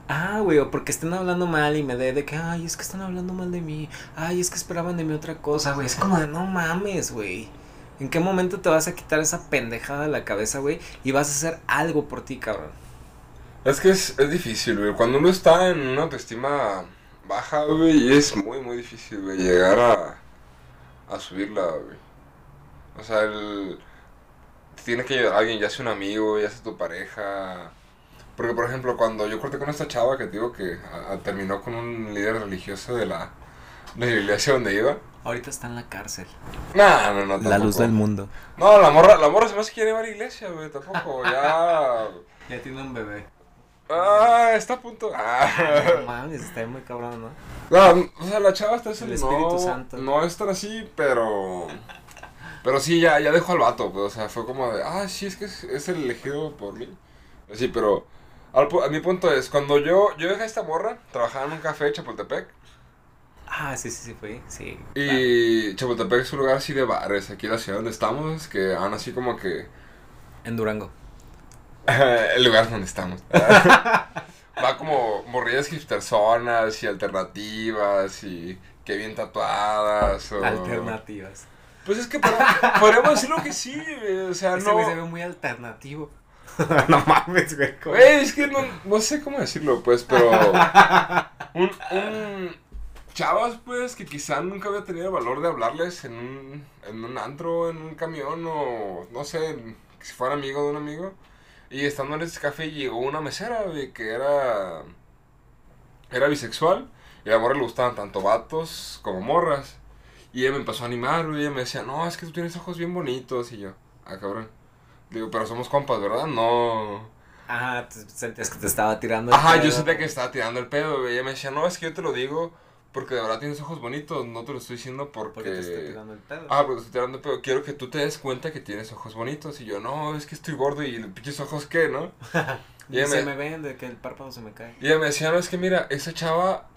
Ah, güey, o porque estén hablando mal y me dé de que, ay, es que están hablando mal de mí. Ay, es que esperaban de mí otra cosa, güey. Es como de, no mames, güey. ¿En qué momento te vas a quitar esa pendejada de la cabeza, güey? Y vas a hacer algo por ti, cabrón. Es que es, es difícil, güey. Cuando uno está en una autoestima baja, güey, es muy, muy difícil, güey, llegar a, a subirla, güey. O sea, el, tiene que ayudar a alguien, ya sea un amigo, ya sea tu pareja. Porque, por ejemplo, cuando yo corté con esta chava que te digo que a- a- terminó con un líder religioso de la, de la iglesia donde iba. Ahorita está en la cárcel. No, no, no. La luz del mundo. No, la morra, la morra se me hace que quiere ir a la iglesia, güey, tampoco. Ya. Ya tiene un bebé. Ah, está a punto. Ah. No mames, está muy cabrón, ¿no? No, o sea, la chava está El Espíritu no, Santo. No es tan así, pero. Pero sí, ya, ya dejó al vato, pues, o sea, fue como de, ah, sí, es que es, es el elegido por mí. Sí, pero. al a mi punto es, cuando yo, yo dejé a esta morra, trabajaba en un café de Chapultepec. Ah, sí, sí, sí, fue. Sí. Y Chapultepec es un lugar así de bares, aquí en la ciudad donde estamos, que han así como que. En Durango. el lugar donde estamos. Va como morrillas hipsterzonas y alternativas y que bien tatuadas. O... Alternativas. Pues es que pod- podríamos decirlo que sí, o sea, Ese güey se ve no. muy alternativo. no mames, güey. es que no, no sé cómo decirlo, pues, pero. Un, un. Chavas, pues, que quizá nunca había tenido el valor de hablarles en un, en un antro, en un camión o no sé, en- si fuera amigo de un amigo. Y estando en ese café llegó una mesera, güey, que era. Era bisexual. Y a la morra le gustaban tanto vatos como morras. Y ella me empezó a animar, güey. Ella me decía, no, es que tú tienes ojos bien bonitos. Y yo, ah, cabrón. Digo, pero somos compas, ¿verdad? No. Ajá, sentías que te estaba tirando. el Ajá, yo sentía que estaba tirando el pedo, güey. Ella me decía, no, es que yo te lo digo porque de verdad tienes ojos bonitos. No te lo estoy diciendo porque. Porque te estoy tirando el pedo. Ah, porque te estoy tirando el pedo. Quiero que tú te des cuenta que tienes ojos bonitos. Y yo, no, es que estoy gordo y pinches ojos, ¿qué, no? y se me- me ven de que el párpado se me cae. Y ella me decía, no, es que mira, esa chava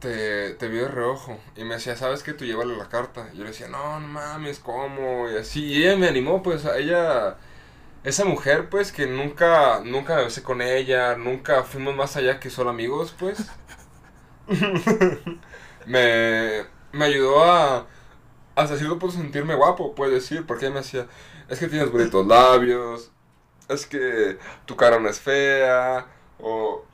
te, te vio de reojo. Y me decía, ¿sabes qué? Tú llévale la carta. Y yo le decía, no, no mames, ¿cómo? Y así. Y ella me animó, pues, a ella... Esa mujer, pues, que nunca, nunca me besé con ella, nunca fuimos más allá que solo amigos, pues. me, me ayudó a, hasta cierto punto, sentirme guapo, puedes decir, porque ella me decía, es que tienes bonitos labios, es que tu cara no es fea, o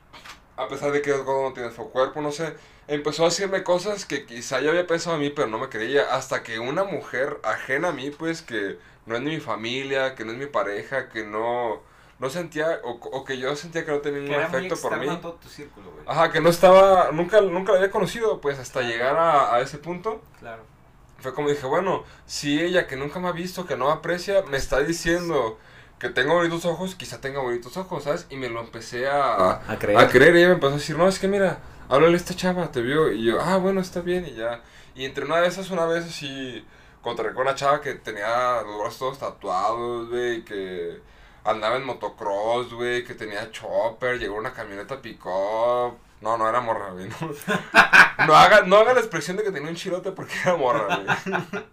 a pesar de que eres gordo no tienes feo cuerpo, no sé. Empezó a decirme cosas que quizá yo había pensado a mí, pero no me creía. Hasta que una mujer ajena a mí, pues que no es ni mi familia, que no es mi pareja, que no, no sentía, o, o que yo sentía que no tenía ningún afecto por mí. todo tu círculo, güey. Ajá, que no estaba, nunca, nunca la había conocido, pues hasta llegar a, a ese punto. Claro. Fue como dije, bueno, si ella que nunca me ha visto, que no me aprecia, me está diciendo que tengo bonitos ojos, quizá tenga bonitos ojos, ¿sabes? Y me lo empecé a, A creer. a creer. Y ella me empezó a decir, no, es que mira, háblale a esta chava, te vio. Y yo, ah, bueno, está bien, y ya. Y entre una de esas, una vez así, encontré con una chava que tenía los brazos todos tatuados, güey, que andaba en motocross, güey, que tenía chopper, llegó una camioneta pick-up. No, no era morra, güey. No, no haga, no haga la expresión de que tenía un chirote porque era morra, güey.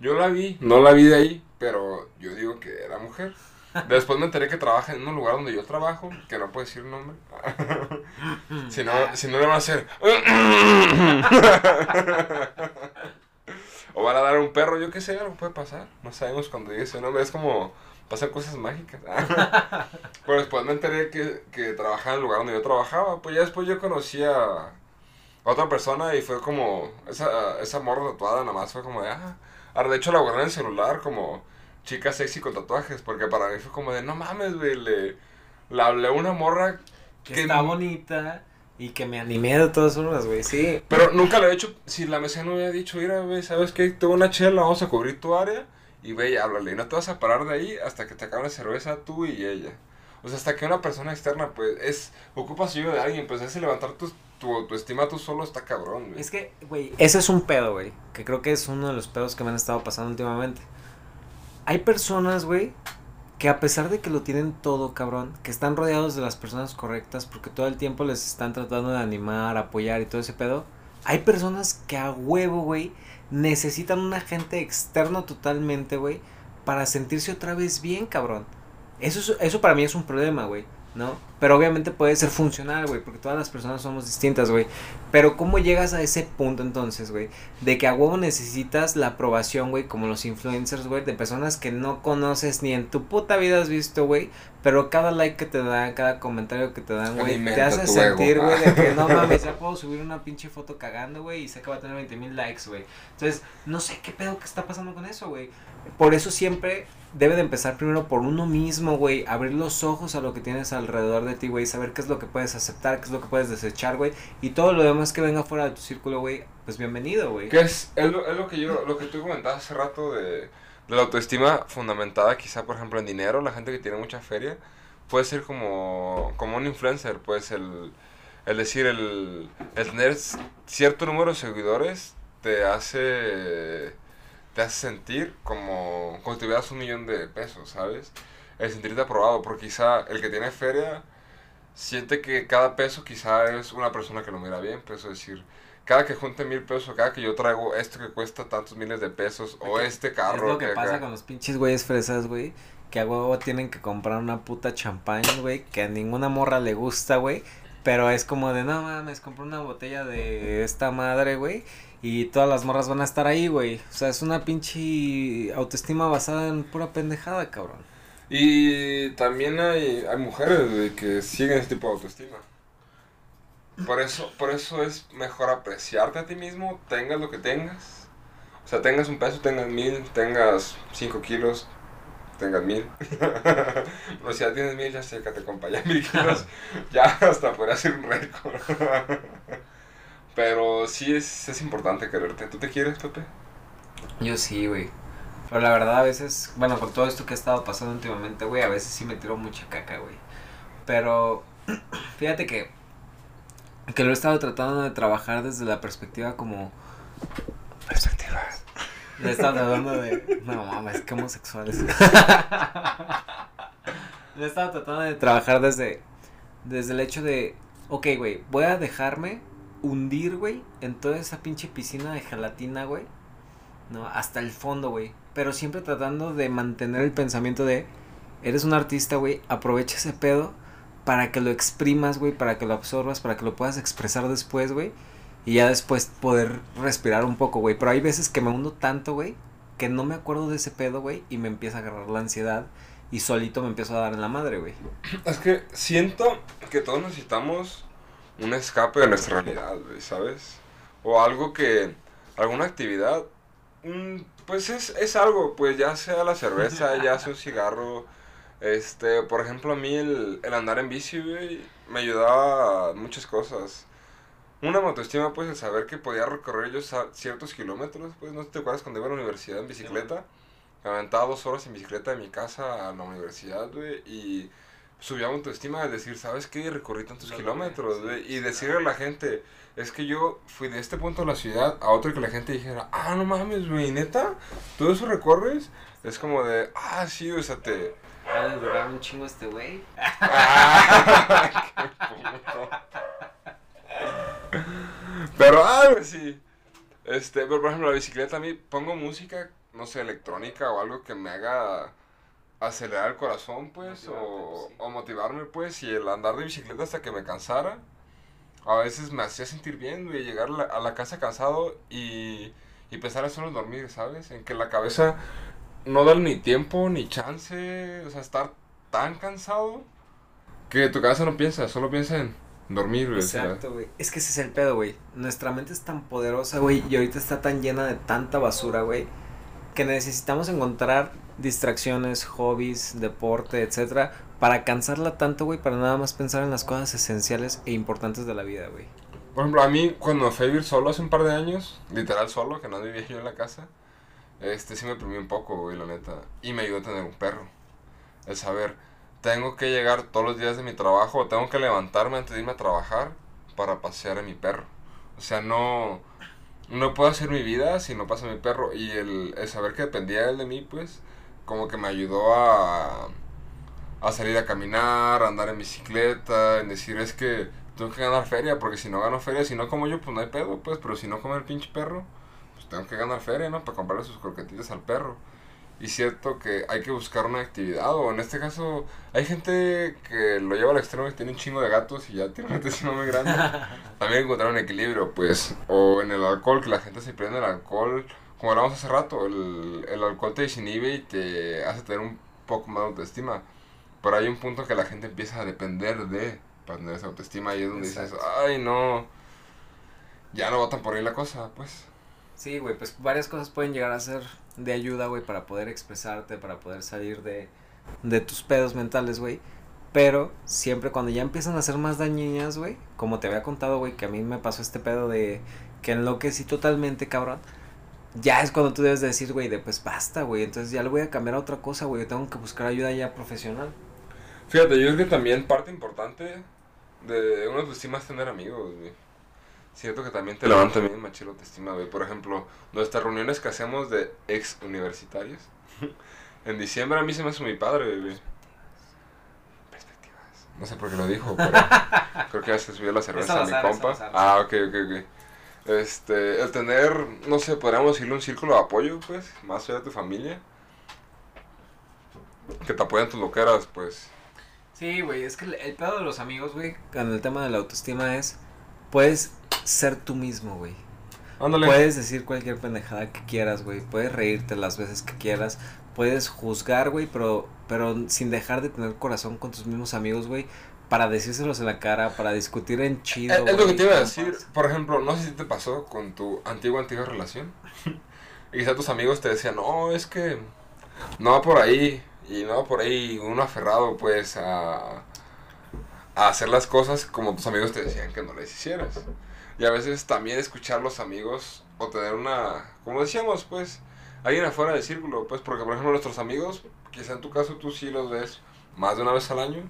Yo la vi, no la vi de ahí, pero yo digo que era mujer. Después me enteré que trabaja en un lugar donde yo trabajo, que no puedo decir nombre. si, no, si no le van a hacer... o van a dar un perro, yo qué sé, algo puede pasar. No sabemos cuando ese nombre, es como... Pasan cosas mágicas. Pero después me enteré que, que trabajaba en el lugar donde yo trabajaba. Pues ya después yo conocí a otra persona y fue como... Esa, esa morra tatuada nada más fue como de... Ah, ahora de hecho la guardé en el celular como chica sexy con tatuajes. Porque para mí fue como de... No mames, güey. Le, le hablé a una morra Que que... está bonita y que me animé de todas formas, güey. Sí. Pero nunca le he hecho... Si la mesera no hubiera dicho... Mira, güey, ¿sabes qué? Tengo una chela, vamos a cubrir tu área. Y ve y háblale. Y no te vas a parar de ahí hasta que te acabe la cerveza tú y ella. O sea, hasta que una persona externa, pues, es... Ocupas ayuda de alguien. Pues ese levantar tu, tu, tu estima tú solo está cabrón, güey. Es que, güey, ese es un pedo, güey. Que creo que es uno de los pedos que me han estado pasando últimamente. Hay personas, güey, que a pesar de que lo tienen todo, cabrón, que están rodeados de las personas correctas porque todo el tiempo les están tratando de animar, apoyar y todo ese pedo. Hay personas que a huevo, güey, necesitan un agente externo totalmente, güey, para sentirse otra vez bien, cabrón. Eso, es- eso para mí es un problema, güey, ¿no? Pero obviamente puede ser funcional, güey, porque todas las personas somos distintas, güey. Pero ¿cómo llegas a ese punto entonces, güey? De que a huevo necesitas la aprobación, güey, como los influencers, güey, de personas que no conoces ni en tu puta vida has visto, güey. Pero cada like que te dan, cada comentario que te dan, güey, te hace sentir, güey, de que no mames, ya puedo subir una pinche foto cagando, güey, y sé que va a tener 20 mil likes, güey. Entonces, no sé qué pedo que está pasando con eso, güey. Por eso siempre debe de empezar primero por uno mismo, güey. Abrir los ojos a lo que tienes alrededor de ti, güey. Saber qué es lo que puedes aceptar, qué es lo que puedes desechar, güey. Y todo lo demás que venga fuera de tu círculo, güey, pues bienvenido, güey. Que es, es, lo, es lo que yo, lo que tú comentabas hace rato de, de la autoestima fundamentada quizá, por ejemplo, en dinero, la gente que tiene mucha feria, puede ser como, como un influencer, pues el, el decir, el, el tener cierto número de seguidores te hace, te hace sentir como, como si tuvieras un millón de pesos, ¿sabes? El sentirte aprobado, porque quizá el que tiene feria siente que cada peso quizá es una persona que lo mira bien, pues es decir, cada que junte mil pesos, cada que yo traigo esto que cuesta tantos miles de pesos, o este carro. Es lo que, pasa con los pinches güeyes fresas, güey. Que a huevo tienen que comprar una puta champaña, güey. Que a ninguna morra le gusta, güey. Pero es como de, no mames, compré una botella de esta madre, güey. Y todas las morras van a estar ahí, güey. O sea, es una pinche autoestima basada en pura pendejada, cabrón. Y también hay, hay mujeres, güey, que siguen ese tipo de autoestima. Por eso, por eso es mejor apreciarte a ti mismo, tengas lo que tengas. O sea, tengas un peso, tengas mil, tengas cinco kilos, tengas mil. o si ya tienes mil, ya sé que te acompaña mil kilos. ya hasta podría ser un récord. Pero sí es, es importante quererte. ¿Tú te quieres, Pepe? Yo sí, güey. Pero la verdad, a veces, bueno, con todo esto que ha estado pasando últimamente, güey, a veces sí me tiro mucha caca, güey. Pero, fíjate que que lo he estado tratando de trabajar desde la perspectiva como... Perspectiva. Le he estado tratando de... No mames, qué homosexuales. Le he estado tratando de trabajar desde... Desde el hecho de... Ok, güey, voy a dejarme hundir, güey, en toda esa pinche piscina de gelatina, güey. ¿No? Hasta el fondo, güey. Pero siempre tratando de mantener el pensamiento de... Eres un artista, güey, aprovecha ese pedo para que lo exprimas, güey, para que lo absorbas, para que lo puedas expresar después, güey. Y ya después poder respirar un poco, güey. Pero hay veces que me hundo tanto, güey, que no me acuerdo de ese pedo, güey, y me empieza a agarrar la ansiedad y solito me empiezo a dar en la madre, güey. Es que siento que todos necesitamos un escape de nuestra realidad, güey, ¿sabes? O algo que, alguna actividad, mm, pues es, es algo, pues ya sea la cerveza, ya sea un cigarro, este, por ejemplo, a mí el, el andar en bici, güey, me ayudaba a muchas cosas. Una autoestima, pues, el saber que podía recorrer yo ciertos kilómetros, pues, no te acuerdas cuando iba a la universidad en bicicleta. Me aventaba dos horas en bicicleta de mi casa a la universidad, güey, y subía autoestima de decir, ¿sabes qué? Recorrí tantos kilómetros, güey, y decirle a la gente, es que yo fui de este punto de la ciudad a otro que la gente dijera, ah, no mames, güey, neta, todo eso recorres. Es como de, ah, sí, o sea, te durar un chingo este güey. pero, ah, sí. Este, pero por ejemplo, la bicicleta a mí pongo música, no sé, electrónica o algo que me haga acelerar el corazón, pues, o, o, motivarme, pues, y el andar de bicicleta hasta que me cansara, a veces me hacía sentir bien, güey, llegar a la, casa cansado y, y pensar en solo dormir, ¿sabes? En que la cabeza no dar ni tiempo ni chance, o sea, estar tan cansado que tu cabeza no piensa, solo piensa en dormir, güey. Exacto, güey. Es que ese es el pedo, güey. Nuestra mente es tan poderosa, güey, y ahorita está tan llena de tanta basura, güey, que necesitamos encontrar distracciones, hobbies, deporte, etcétera, para cansarla tanto, güey, para nada más pensar en las cosas esenciales e importantes de la vida, güey. Por ejemplo, a mí cuando fui a vivir solo hace un par de años, literal solo, que no vivía yo en la casa, este sí me oprimió un poco, güey, la neta. Y me ayudó a tener un perro. El saber, tengo que llegar todos los días de mi trabajo, tengo que levantarme antes de irme a trabajar para pasear a mi perro. O sea, no, no puedo hacer mi vida si no pasa mi perro. Y el, el saber que dependía él de mí, pues, como que me ayudó a, a salir a caminar, a andar en bicicleta, en decir es que tengo que ganar feria, porque si no gano feria, si no como yo, pues no hay pedo, pues, pero si no come el pinche perro, tengo que ganar feria, ¿no? Para comprarle sus croquetitas al perro. Y cierto que hay que buscar una actividad, o en este caso, hay gente que lo lleva al extremo y tiene un chingo de gatos y ya tiene una intestino muy grande. También encontrar un equilibrio, pues, o en el alcohol, que la gente se prende el alcohol, como hablamos hace rato, el, el alcohol te desinhibe y te hace tener un poco más de autoestima. Pero hay un punto que la gente empieza a depender de para tener esa autoestima y es donde dices, ay no, ya no votan por ahí la cosa, pues. Sí, güey, pues varias cosas pueden llegar a ser de ayuda, güey, para poder expresarte, para poder salir de, de tus pedos mentales, güey. Pero siempre cuando ya empiezan a ser más dañinas, güey, como te había contado, güey, que a mí me pasó este pedo de que enloquecí totalmente, cabrón. Ya es cuando tú debes de decir, güey, de pues basta, güey. Entonces ya le voy a cambiar a otra cosa, güey. Yo tengo que buscar ayuda ya profesional. Fíjate, yo creo que también parte importante de una autoestima es tener amigos, güey. Siento que también te levanta bien machilo autoestima, güey. Por ejemplo, nuestras reuniones que hacemos de ex universitarios. en diciembre a mí se me hace mi padre, güey. Perspectivas. No sé por qué lo dijo, pero creo que ya se subió la cerveza a mi compa. Ah, ok, ok, ok. Este, el tener, no sé, podríamos decirle un círculo de apoyo, pues, más allá de tu familia. Que te apoyan tus loqueras, pues. Sí, güey, es que el, pedo de los amigos, güey, con el tema de la autoestima es, puedes ser tú mismo, güey. Ándale. Puedes decir cualquier pendejada que quieras, güey. Puedes reírte las veces que quieras. Puedes juzgar, güey, pero, pero sin dejar de tener corazón con tus mismos amigos, güey para decírselos en la cara, para discutir en chido. Es, es lo que te iba a decir. Por ejemplo, no sé si te pasó con tu antigua, antigua relación. y quizá tus amigos te decían, no, es que no va por ahí. Y no va por ahí uno aferrado, pues, a, a hacer las cosas como tus amigos te decían que no les hicieras. Y a veces también escuchar los amigos o tener una, como decíamos, pues, alguien afuera del círculo, pues, porque por ejemplo nuestros amigos, quizá en tu caso tú sí los ves más de una vez al año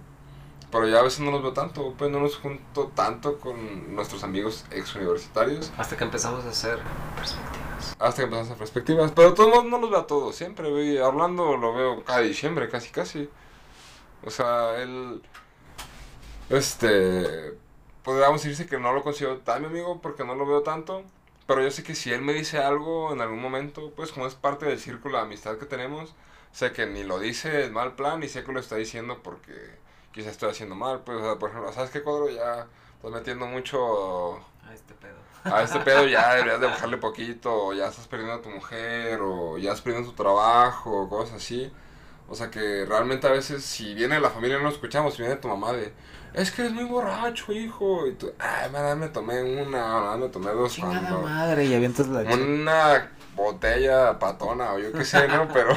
pero ya a veces no los veo tanto, pues no nos junto tanto con nuestros amigos ex universitarios. Hasta que empezamos a hacer perspectivas. Hasta que empezamos a hacer perspectivas. Pero todos no los veo a todos, siempre, güey. Hablando lo veo cada diciembre, casi, casi. O sea, él. Este. Podríamos decirse que no lo considero tan mi amigo porque no lo veo tanto. Pero yo sé que si él me dice algo en algún momento, pues como es parte del círculo de amistad que tenemos, sé que ni lo dice en mal plan, ni sé que lo está diciendo porque quizás estoy haciendo mal, pues, por ejemplo, ¿sabes qué cuadro? Ya estás metiendo mucho... A este pedo. A este pedo ya deberías de bajarle poquito, o ya estás perdiendo a tu mujer, o ya estás perdiendo tu trabajo, o cosas así. O sea que realmente a veces si viene la familia no lo escuchamos, si viene tu mamá de, es que eres muy borracho, hijo, y tú, ay, me tomé una, me tomé dos. Chingada madre, y avientas la Una botella patona, o yo qué sé, ¿no? Pero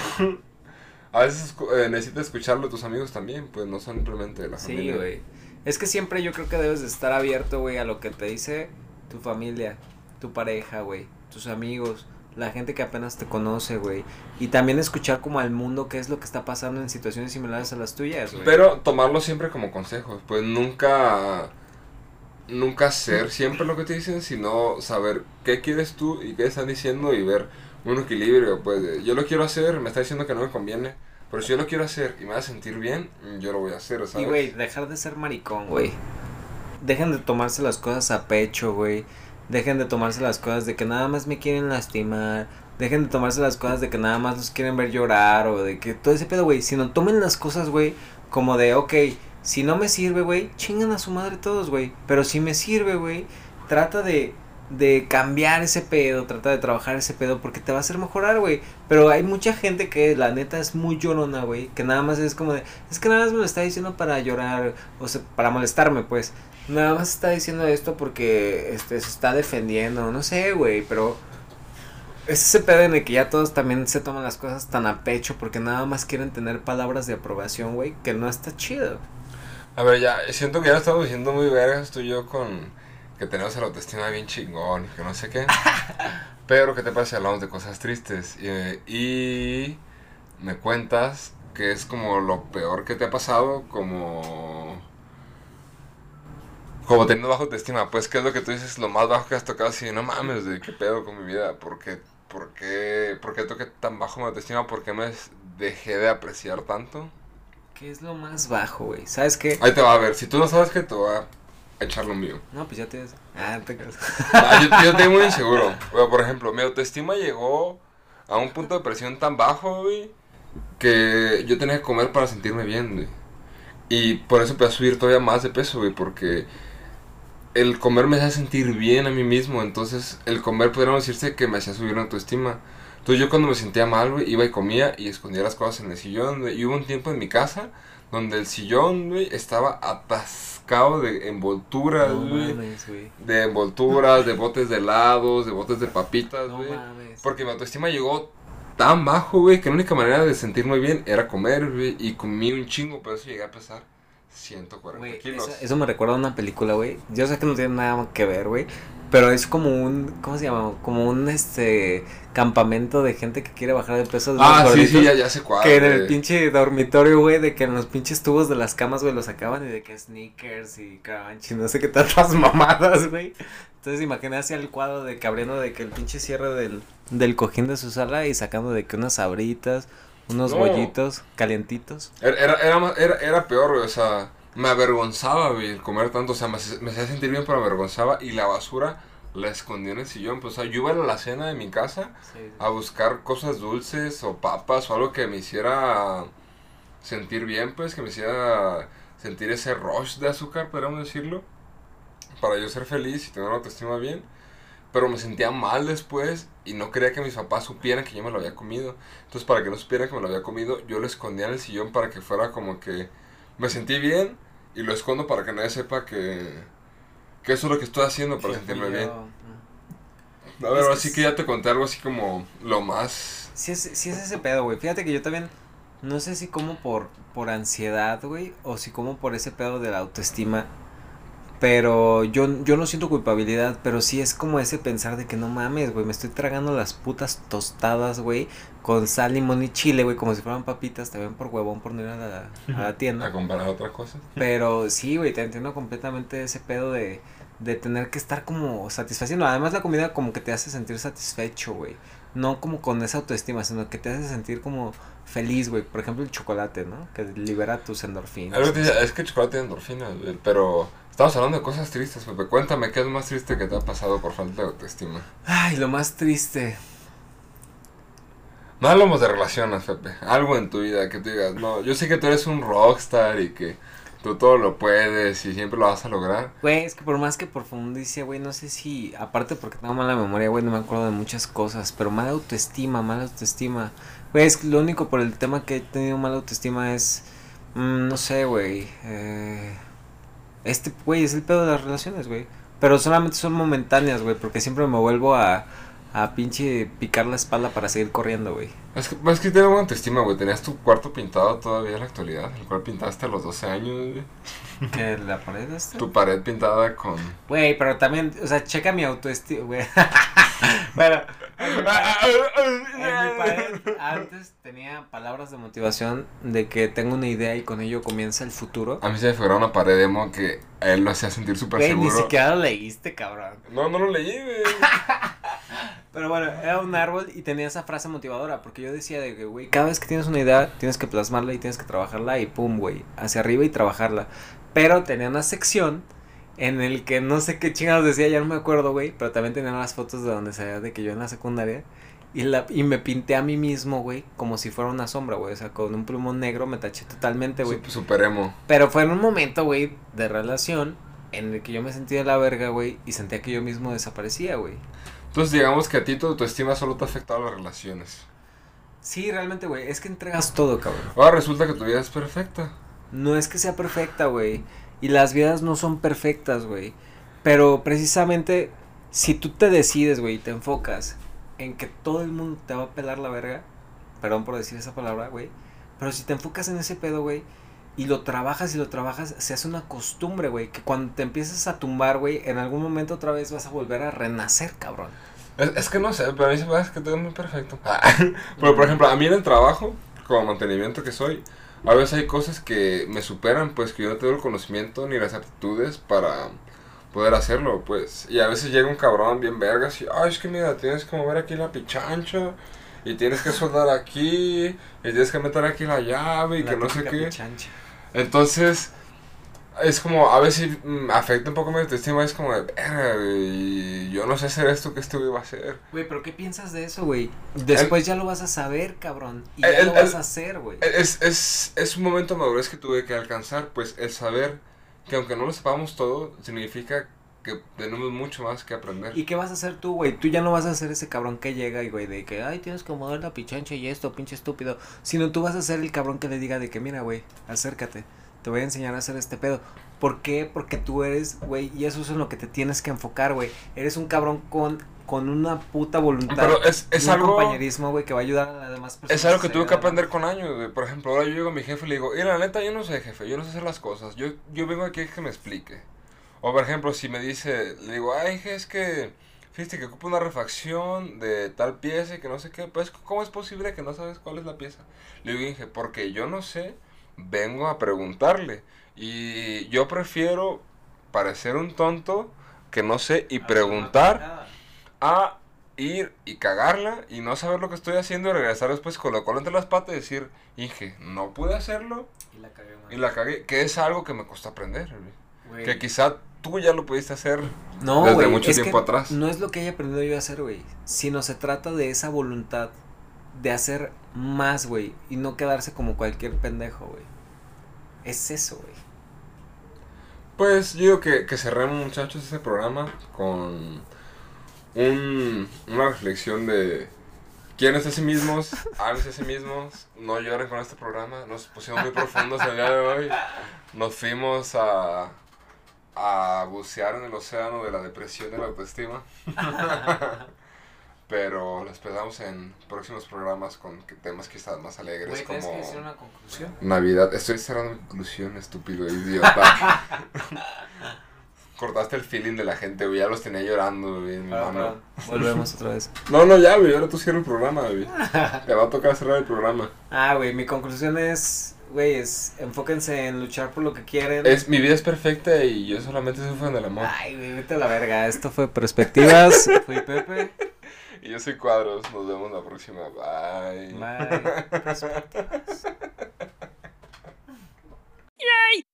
a veces eh, necesitas escucharlo de tus amigos también, pues no son simplemente de la familia. Sí, güey. Es que siempre yo creo que debes de estar abierto, güey, a lo que te dice tu familia, tu pareja, güey, tus amigos, la gente que apenas te conoce, güey. Y también escuchar como al mundo qué es lo que está pasando en situaciones similares a las tuyas, güey. Pero tomarlo siempre como consejos, pues nunca nunca hacer siempre lo que te dicen, sino saber qué quieres tú y qué están diciendo y ver un equilibrio, pues yo lo quiero hacer, me está diciendo que no me conviene, pero si yo lo quiero hacer y me va a sentir bien, yo lo voy a hacer, ¿sabes? Y güey, dejar de ser maricón, güey. Dejen de tomarse las cosas a pecho, güey. Dejen de tomarse las cosas de que nada más me quieren lastimar. Dejen de tomarse las cosas de que nada más los quieren ver llorar o de que todo ese pedo, güey. Sino tomen las cosas, güey, como de, ok, si no me sirve, güey, chingan a su madre todos, güey. Pero si me sirve, güey, trata de de cambiar ese pedo, trata de trabajar ese pedo porque te va a hacer mejorar, güey. Pero hay mucha gente que la neta es muy llorona, güey, que nada más es como de, es que nada más me lo está diciendo para llorar, o sea, para molestarme, pues. Nada más está diciendo esto porque este se está defendiendo, no sé, güey, pero es ese pedo en el que ya todos también se toman las cosas tan a pecho porque nada más quieren tener palabras de aprobación, güey, que no está chido. A ver, ya, siento que ya estamos diciendo muy vergas tú y yo con que tenemos el autoestima bien chingón que no sé qué. Pero, ¿qué te pasa si hablamos de cosas tristes? y me cuentas que es como lo peor que te ha pasado, como... Como teniendo bajo autoestima, pues, ¿qué es lo que tú dices? Lo más bajo que has tocado, así, no mames, de qué pedo con mi vida, ¿por qué, por qué, por qué toqué tan bajo mi autoestima? ¿Por qué me dejé de apreciar tanto? ¿Qué es lo más bajo, güey? ¿Sabes qué? Ahí te va a ver, si tú no sabes que te va echar lo mío. No, pues ya tienes. Ah, te ah, yo, yo estoy muy inseguro. por ejemplo, mi autoestima llegó a un punto de presión tan bajo, güey, que yo tenía que comer para sentirme bien, güey. Y por eso empecé a subir todavía más de peso, güey, porque el comer me hacía sentir bien a mí mismo. Entonces, el comer podríamos decirse que me hacía subir la autoestima. Entonces, yo cuando me sentía mal, güey, iba y comía y escondía las cosas en el sillón, güey. Y hubo un tiempo en mi casa donde el sillón, güey, estaba atascado de envolturas, güey. de envolturas, de botes de helados, de botes de papitas, güey. porque mi autoestima llegó tan bajo, güey, que la única manera de sentirme bien era comer, güey. Y comí un chingo, por eso llegué a pesar 140 kilos. Eso, me recuerda a una película, güey. Yo sé que no tiene nada que ver, güey. pero es como un, ¿cómo se llama? Como un, este, campamento de gente que quiere bajar de peso. De Ah, sí, sí, ya, ya sé cuál. Que en el pinche dormitorio, güey, de que en los pinches tubos de las camas, güey, los sacaban y de que sneakers y crunch y no sé qué tantas mamadas, güey. Entonces imaginé hacia el cuadro de que abriendo de que el pinche cierre del, del cojín de su sala y sacando de que unas sabritas, unos No. bollitos calientitos. Era, era, era, era, peor, güey, o sea, me avergonzaba, güey, el comer tanto, o sea, me, hacía sentir bien, pero me avergonzaba, y la basura la escondía en el sillón, pues, o sea, yo iba a la cena de mi casa a buscar cosas dulces o papas o algo que me hiciera sentir bien, pues, que me hiciera sentir ese rush de azúcar, podríamos decirlo, para yo ser feliz y tener una autoestima bien. Pero me sentía mal después y no quería que mis papás supieran que yo me lo había comido. Entonces, para que no supieran que me lo había comido, yo lo escondía en el sillón para que fuera como que me sentí bien y lo escondo para que nadie sepa que, que eso es lo que estoy haciendo para Sí, sentirme bien. A ver, Es que así es- que ya te conté algo así como lo más... Sí es, sí es ese pedo, güey. Fíjate que yo también, no sé si como por, por ansiedad, güey, o si como por ese pedo de la autoestima. Pero yo, yo no siento culpabilidad, pero sí es como ese pensar de que no mames, güey, me estoy tragando las putas tostadas, güey, con sal, limón y chile, güey, como si fueran papitas, también por huevón, por no ir a la, a la A tienda. comparar otra cosa. Pero sí, güey, te entiendo completamente ese pedo de, de tener que estar como satisfaciendo. Además la comida como que te hace sentir satisfecho, güey. No como con esa autoestima, sino que te hace sentir como feliz, güey. Por ejemplo, el chocolate, ¿no? Que libera tus endorfinas. Algo te es que el chocolate tiene endorfinas, güey, pero estamos hablando de cosas tristes, Pepe. Cuéntame, ¿qué es lo más triste que te ha pasado por falta de autoestima? Ay, lo más triste. No hablamos de relaciones, Pepe. Algo en tu vida que tú digas, no, yo sé que tú eres un rockstar y que tú todo lo puedes y siempre lo vas a lograr. Güey, es que por más que profundice, güey, no sé si, aparte porque tengo mala memoria, güey, no me acuerdo de muchas cosas, pero mala autoestima, mala autoestima. Güey, es que lo único por el tema que he tenido mala autoestima es, mm, no sé, güey, eh, este, güey, es el pedo de las relaciones, güey. Pero solamente son momentáneas, güey, porque siempre me vuelvo a, a pinche picar la espalda para seguir corriendo, güey. Es que, es que tienes buena autoestima, güey. Tenías tu cuarto pintado todavía en la actualidad, el cual pintaste a los 12 años, güey. ¿Que la pared esta? Tu pared pintada con... Güey, pero también, o sea, checa mi autoestima, güey. bueno, en mi pared- en mi pared antes tenía palabras de motivación de que tengo una idea y con ello comienza el futuro. A mí se me figura una pared emo que a él lo hacía sentir súper Güey, ni seguro. siquiera lo leíste, cabrón. No, no lo leí, güey. Pero bueno, era un árbol y tenía esa frase motivadora, porque yo decía de que, güey, cada vez que tienes una idea, tienes que plasmarla y tienes que trabajarla y pum, güey, hacia arriba y trabajarla. Pero tenía una sección en el que no sé qué chingados decía, ya no me acuerdo, güey, pero también tenía las fotos de donde se veía de que yo en la secundaria y la y me pinté a mí mismo, güey, como si fuera una sombra, güey, o sea, con un plumón negro me taché totalmente, güey. Sup- Super emo. Pero fue en un momento, güey, de relación en el que yo me sentía de la verga, güey, y sentía que yo mismo desaparecía, güey. Entonces digamos que a ti tu autoestima solo te ha afectado las relaciones. Sí, realmente, güey, es que entregas todo, cabrón. Ahora resulta que tu vida es perfecta. No es que sea perfecta, güey. Y las vidas no son perfectas, güey. Pero precisamente, si tú te decides, güey, y te enfocas en que todo el mundo te va a pelar la verga, perdón por decir esa palabra, güey. Pero si te enfocas en ese pedo, güey, y lo trabajas y lo trabajas, se hace una costumbre, güey. Que cuando te empiezas a tumbar, güey, en algún momento otra vez vas a volver a renacer, cabrón. Es, es que no sé, pero a mí se me hace que todo es muy perfecto. pero por ejemplo, a mí en el trabajo, como mantenimiento que soy, a veces hay cosas que me superan, pues que yo no tengo el conocimiento ni las aptitudes para poder hacerlo, pues. Y a veces llega un cabrón bien vergas y, ay, es que mira, tienes que mover aquí la pichancha. Y tienes que soldar aquí, y tienes que meter aquí la llave, y La que no sé qué. pichancha. Entonces, es como, a veces mm, afecta un poco mi autoestima, es como de, "Verga, güey, yo no sé hacer esto que este güey va a hacer. Güey, pero ¿qué piensas de eso, güey? Después ya lo vas a saber, cabrón. Y ya lo el- vas a hacer, güey. Es, es, es un momento de madurez que tuve que alcanzar, pues el saber que aunque no lo sepamos todo, significa que tenemos mucho más que aprender. ¿Y qué vas a hacer tú, güey? Tú ya no vas a ser ese cabrón que llega y, güey, de que, ay, tienes que mover la pichancha y esto, pinche estúpido. Sino tú vas a ser el cabrón que le diga de que, mira, güey, acércate. Te voy a enseñar a hacer este pedo. ¿Por qué? Porque tú eres, güey, y eso es en lo que te tienes que enfocar, güey. Eres un cabrón con, con una puta voluntad. Pero es, y es un algo... compañerismo, güey, que va a ayudar a las demás personas. Es algo que tuve que aprender con años, güey. Por ejemplo, ahora yo llego a mi jefe y le digo, mira, la neta, yo no sé, jefe, yo no sé hacer las cosas. Yo, yo vengo aquí a que me explique. O por ejemplo, si me dice, le digo, ay, es que, fíjate que ocupa una refacción de tal pieza y que no sé qué, pues, ¿cómo es posible que no sabes cuál es la pieza? Le digo, Inge, porque yo no sé, vengo a preguntarle. Y yo prefiero parecer un tonto que no sé y preguntar a ir y cagarla y no saber lo que estoy haciendo y regresar después con lo cual entre las patas y decir, Inge, no pude hacerlo Y la cagué, man. y la cagué, que es algo que me costó aprender. Que quizá tú ya lo pudiste hacer No, desde mucho es tiempo que atrás. No es lo que haya aprendido yo a hacer, güey. Sino se trata de esa voluntad de hacer más, güey. Y no quedarse como cualquier pendejo, güey. Es eso, güey. Pues yo digo que, que cerremos muchachos ese programa con un, una reflexión de quiénes a sí mismos, háganse a sí mismos, no lloren con este programa, nos pusimos muy profundos el día de hoy, nos fuimos a, a bucear en el océano de la depresión y la autoestima, pero les esperamos en próximos programas con que- temas quizás más alegres ¿tienes como... que decir una conclusión? Navidad. Estoy cerrando mi conclusión, estúpido idiota. Cortaste el feeling de la gente, güey. Ya los tenía llorando, güey, mi mano. Volvemos otra vez. No, no, ya, güey. Ahora tú cierras el programa, güey. Te va a tocar cerrar el programa. Ah, güey, mi conclusión es, güey, es enfóquense en luchar por lo que quieren. Es, mi vida es perfecta y yo solamente soy fan del amor. Ay, güey, vete a la verga. Esto fue Perspectivas. Fui Pepe. Y yo soy Cuadros. Nos vemos la próxima. Bye. Bye. Pues, pues, pues. Yay!